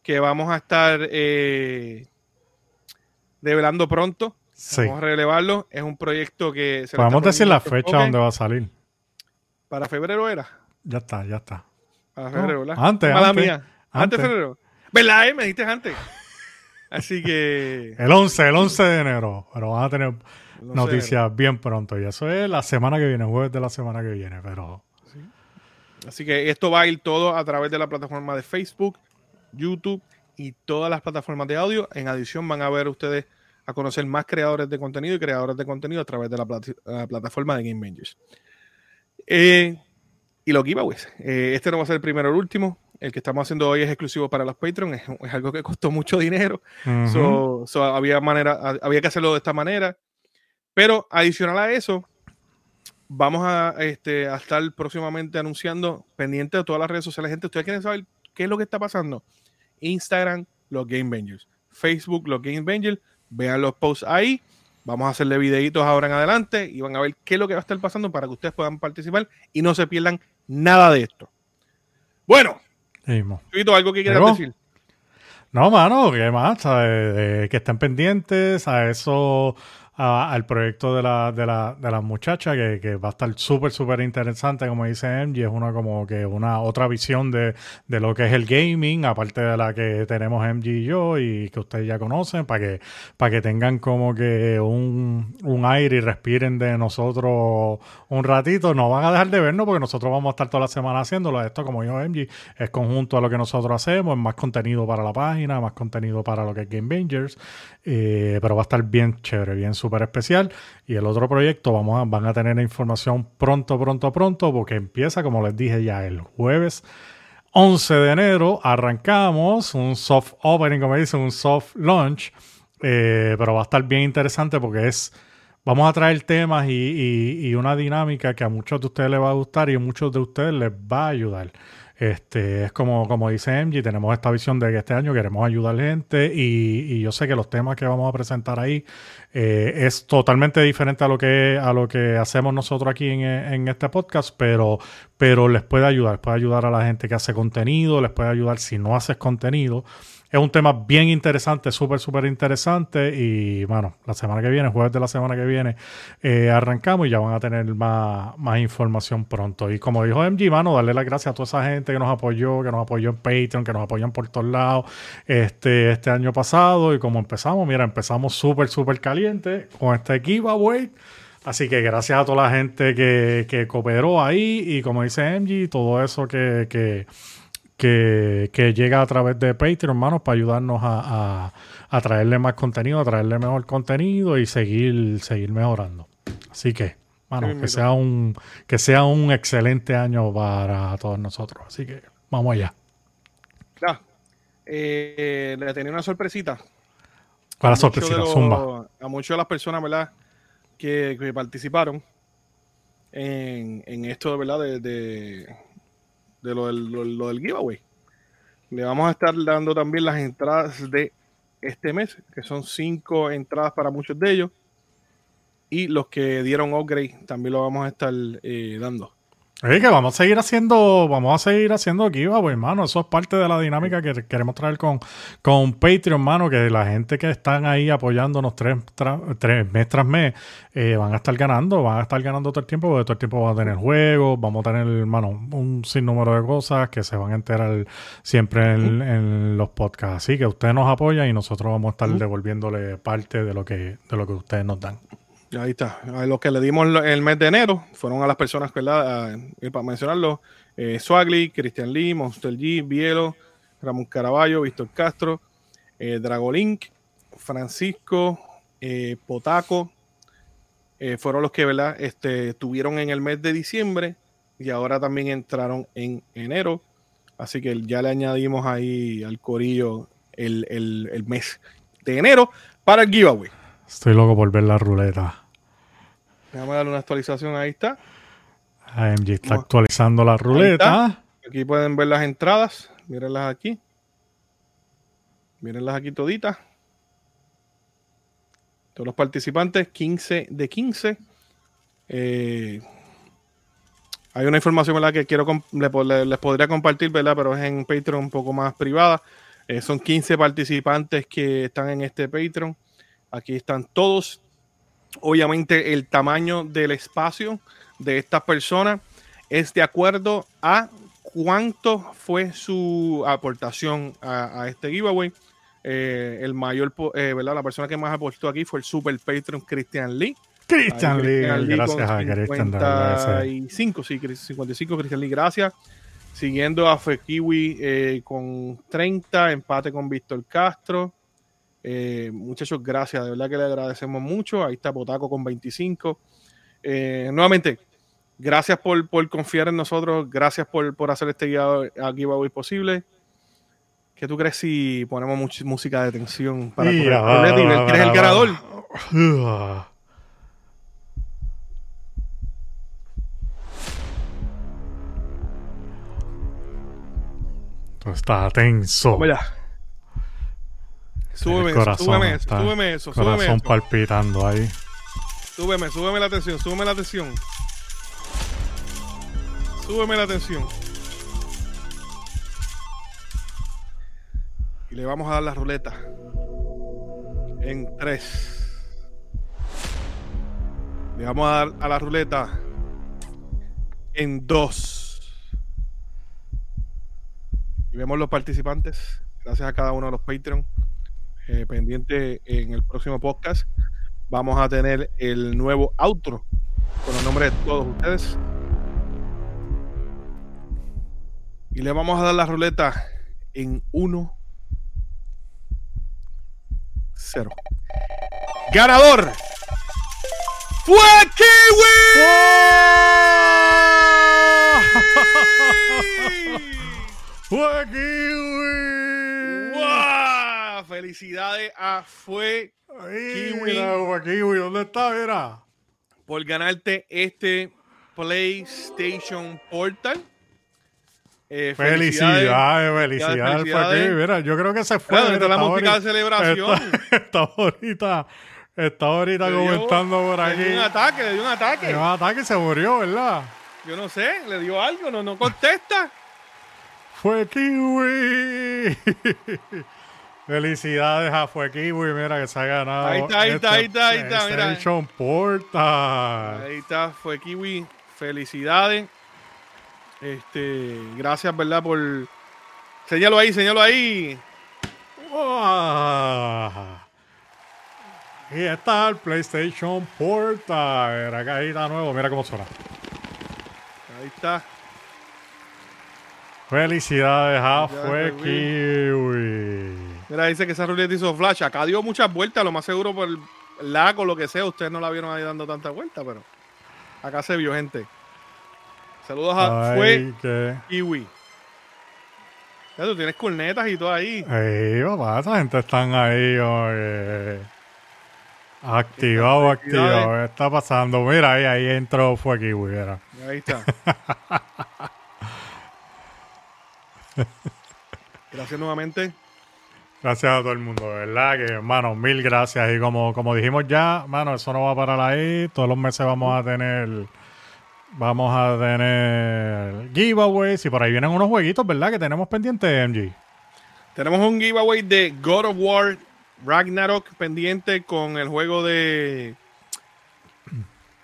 que vamos a estar eh, revelando pronto. Vamos a relevarlo. Es un proyecto que... Se Podemos decir la fecha donde va a salir. ¿Para febrero era? Ya está, ya está. Para febrero, ¿verdad? Antes, antes, mía. Antes de febrero. ¿Verdad? Eh? Me dijiste antes. Así que... El 11, el 11 de enero. Pero van a tener noticias bien pronto. Y eso es la semana que viene, jueves de la semana que viene. Pero... Así que esto va a ir todo a través de la plataforma de Facebook, YouTube y todas las plataformas de audio. En adición, van a ver ustedes a conocer más creadores de contenido y creadores de contenido a través de la, plataforma de Game Bangers. Eh, y los giveaways. Eh, este no va a ser el primero o el último. El que estamos haciendo hoy es exclusivo para los Patreon. Es, algo que costó mucho dinero. había, manera, había que hacerlo de esta manera. Pero adicional a eso, vamos a, este, a estar próximamente anunciando, pendiente de todas las redes sociales. Gente, ustedes quieren saber qué es lo que está pasando. Instagram, los Game Bangers. Facebook, los Game Bangers. Vean los posts ahí. Vamos a hacerle videitos ahora en adelante y van a ver qué es lo que va a estar pasando para que ustedes puedan participar y no se pierdan nada de esto. Bueno, ¿algo que quieras decir? No, mano, que más? que estén pendientes a eso al proyecto de la, de la, de la muchacha, que, que va a estar súper, súper interesante, como dice MG, es una como que una otra visión de, de, lo que es el gaming, aparte de la que tenemos MG y yo, y que ustedes ya conocen, para que, para que tengan como que un, un aire y respiren de nosotros un ratito. No van a dejar de vernos porque nosotros vamos a estar toda la semana haciéndolo. Esto, como yo MG, es conjunto a lo que nosotros hacemos, es más contenido para la página, más contenido para lo que es Game Bangers, eh, pero va a estar bien chévere, bien súper especial. Y el otro proyecto vamos a, van a tener información pronto, pronto, pronto, porque empieza, como les dije ya, el jueves 11 de enero. Arrancamos un soft opening, como dicen, un soft launch. Eh, pero va a estar bien interesante porque es. Vamos a traer temas y, y, una dinámica que a muchos de ustedes les va a gustar y a muchos de ustedes les va a ayudar. Este, es como, como dice MG, tenemos esta visión de que este año queremos ayudar gente y, yo sé que los temas que vamos a presentar ahí eh, es totalmente diferente a lo que, a lo que hacemos nosotros aquí en, en, este podcast, pero, pero les puede ayudar, puede ayudar a la gente que hace contenido, les puede ayudar si no haces contenido. Es un tema bien interesante, súper, súper interesante. Y bueno, la semana que viene, jueves de la semana que viene, eh, arrancamos y ya van a tener más, más información pronto. Y como dijo MG, mano, darle las gracias a toda esa gente que nos apoyó, que nos apoyó en Patreon, que nos apoyan por todos lados este, este año pasado. Y como empezamos, mira, empezamos súper, súper caliente con este giveaway. Así que gracias a toda la gente que, que cooperó ahí y como dice MG, todo eso que, que que, llega a través de Patreon, hermanos, para ayudarnos a, traerle más contenido, a traerle mejor contenido y seguir, seguir mejorando. Así que, bueno, que sea un, que sea un excelente año para todos nosotros. Así que vamos allá. Claro. Eh, le tenía una sorpresita. ¿Cuál sorpresita? Zumba. A muchas de las personas, ¿verdad? Que, participaron en, en esto, ¿verdad? de, de lo del, lo, del giveaway. Le vamos a estar dando también las entradas de este mes, que son cinco entradas para muchos de ellos. Y los que dieron upgrade también lo vamos a estar eh, dando. Es que vamos a seguir haciendo, vamos a seguir haciendo aquí, pues, hermano. Eso es parte de la dinámica que queremos traer con, con Patreon, hermano. Que la gente que están ahí apoyándonos tres, tres mes tras mes eh, van a estar ganando, van a estar ganando todo el tiempo, porque todo el tiempo van a tener juegos, vamos a tener, hermano, un sinnúmero de cosas que se van a enterar siempre en, los podcasts. Así que usted nos apoya y nosotros vamos a estar devolviéndole parte de lo que, de lo que ustedes nos dan. Ahí está. A los que le dimos el mes de enero fueron a las personas, ¿verdad? para mencionarlo, eh, Christian Lee, Monster G, Bielo, Ramón Caraballo, Víctor Castro, eh, Dragolink, Francisco, eh, Potaco, eh, fueron los que, ¿verdad? Este, tuvieron en el mes de diciembre y ahora también entraron en enero. Así que ya le añadimos ahí al corillo el, el mes de enero para el giveaway. Estoy loco por ver la ruleta. Déjame darle una actualización, ahí está. AMG está actualizando la ruleta. Aquí pueden ver las entradas. Mírenlas aquí. Mírenlas aquí toditas. Todos los participantes, 15 de 15. Eh, hay una información ¿verdad? que quiero les, podría compartir, ¿verdad? pero es en Patreon un poco más privada. Eh, son 15 participantes que están en este Patreon. Aquí están todos Obviamente el tamaño del espacio de estas personas es de acuerdo a cuánto fue su aportación a, este giveaway. Eh, el mayor, eh, ¿verdad? La persona que más aportó aquí fue el super Patreon Christian Lee. Christian Lee, gracias a Christian. 55, sí, 55 Christian Lee, gracias. Siguiendo a Fekiwi eh, con 30, empate con Víctor Castro. Eh, muchachos, gracias, de verdad que le agradecemos mucho. Ahí está Botaco con 25. Eh, nuevamente, gracias por, confiar en nosotros, gracias por, hacer este giveaway posible. ¿Qué tú crees si ponemos música de tensión para ¿Quién es el ganador? Está tenso. Súbeme eso, súbeme eso, súbeme eso, corazón palpitando ahí. Súbeme, súbeme la atención, súbeme la atención. Súbeme la atención. Y le vamos a dar la ruleta. En 3, Le vamos a dar a la ruleta en dos. Y vemos los participantes. Gracias a cada uno de los Patreon. Eh, pendiente en el próximo podcast. Vamos a tener el nuevo outro con el nombre de todos ustedes. Y le vamos a dar la ruleta en 1 0. Ganador fue Kiwi. Felicidades a Fue Kiwi. Kiwi. Fue Kiwi, ¿dónde está? Mira. por ganarte este PlayStation Portal. Eh, Felicidades, felicidades, felicidades. Kiwi. Mira, yo creo que se fue. Claro, mira, la música de celebración. Está, está ahorita, está ahorita Le dio- comentando por Le aquí. dio un ataque, le dio un ataque. Le dio un ataque y se murió, ¿verdad? Yo no sé, le dio algo, no, no contesta. Fue Kiwi. Felicidades a Fue Kiwi, mira que se ha ganado. Ahí está, ahí está, ahí está, ahí está, mira. PlayStation Portal. Ahí está, fue Kiwi. Felicidades. Este, gracias, ¿verdad? Por. Señalo ahí, señalo ahí. Ah. Y está el PlayStation Portal. Mira que ahí está nuevo, mira cómo suena. Ahí está. Felicidades a Ya, Fue Kiwi. Mira, dice que esa ruleta hizo flash. Acá dio muchas vueltas, lo más seguro por el lag o lo que sea. Ustedes no la vieron ahí dando tantas vueltas, pero acá se vio, gente. Saludos a Fue. Kiwi. Ya tú tienes cornetas y todo ahí. Ey, papá, esa gente están ahí, oye. Activado, activado. ¿Qué está pasando? Mira, ahí, ahí entró Fue Kiwi, mira. Ahí está. Gracias nuevamente. Gracias a todo el mundo, de verdad que, hermano, mil gracias. Y como, como dijimos ya, mano, eso no va a parar ahí. Todos los meses vamos a tener, vamos a tener giveaways y por ahí vienen unos jueguitos, ¿verdad? Que tenemos pendientes, MG. Tenemos un giveaway de God of War Ragnarok pendiente con el juego de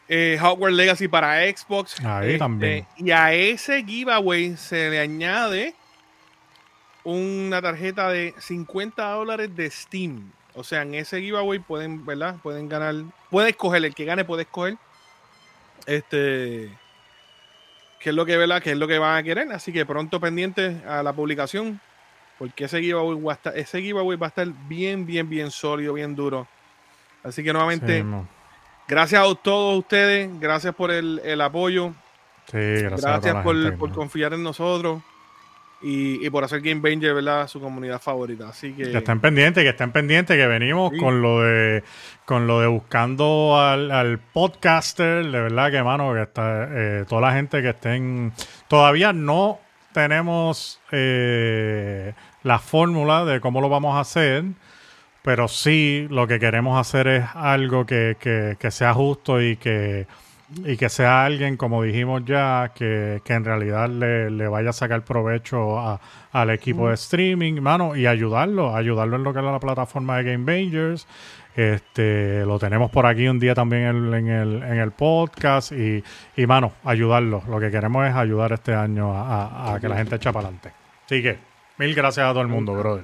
eh, Hogwarts Legacy para Xbox. Este, Ahí también. Y a ese giveaway se le añade una tarjeta de 50 dólares de Steam. O sea, en ese giveaway pueden, ¿verdad? Pueden ganar. Puede escoger, el que gane puede escoger. Este. ¿Qué es lo que, ¿verdad? ¿Qué es lo que van a querer? Así que pronto pendiente a la publicación. Porque ese giveaway va a estar, ese giveaway va a estar bien, bien, bien sólido, bien duro. Así que nuevamente, Sí, gracias a todos ustedes. Gracias por el, el apoyo. Sí, gracias, por, gente por confiar en nosotros. Y, y por hacer Game Banger, ¿verdad? Su comunidad favorita. Así que. Que estén pendientes, que estén pendientes, que venimos Sí. con lo de con lo de buscando al, al podcaster, de verdad que mano, que está eh, toda la gente que estén todavía no tenemos eh, la fórmula de cómo lo vamos a hacer, pero sí lo que queremos hacer es algo que, que- que sea justo y que y que sea alguien, como dijimos ya, que, que en realidad le, le vaya a sacar provecho a- al equipo de streaming, mano, y ayudarlo, ayudarlo en lo que es la plataforma de Game Bangers. Este, lo tenemos por aquí un día también en, en el, en el podcast y, y, mano, ayudarlo. Lo que queremos es ayudar este año a, a- a que la gente eche para adelante. Así que, mil gracias a todo el mundo, brother.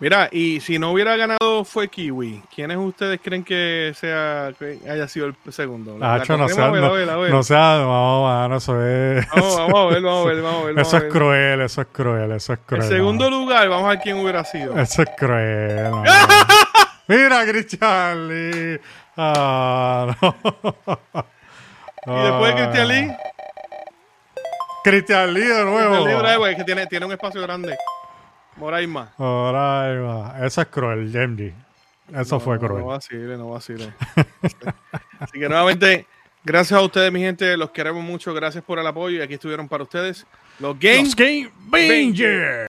Mira, y si no hubiera ganado fue Kiwi, ¿quiénes ustedes creen que sea que haya sido el segundo? La- no sea, ver, no, ver, no sea, no, eso es, Vamos, vamos a ver, vamos a ver, vamos a ver. vamos eso a es cruel, eso es cruel, eso es El cruel. segundo mano. lugar, vamos a ver quién hubiera sido. Eso es cruel. no. Mira, Cristian Lee. Ah, no. Y después de Christian Lee, Cristian Lee de nuevo. libro de güey, que tiene, tiene un espacio grande. Moraima. Va. Eso es cruel, Jamie. Eso fue No cruel. vacile, no vacile. Así que nuevamente, gracias a ustedes, mi gente. Los queremos mucho. Gracias por el apoyo. Y aquí estuvieron para ustedes los Games Los Game Bangers.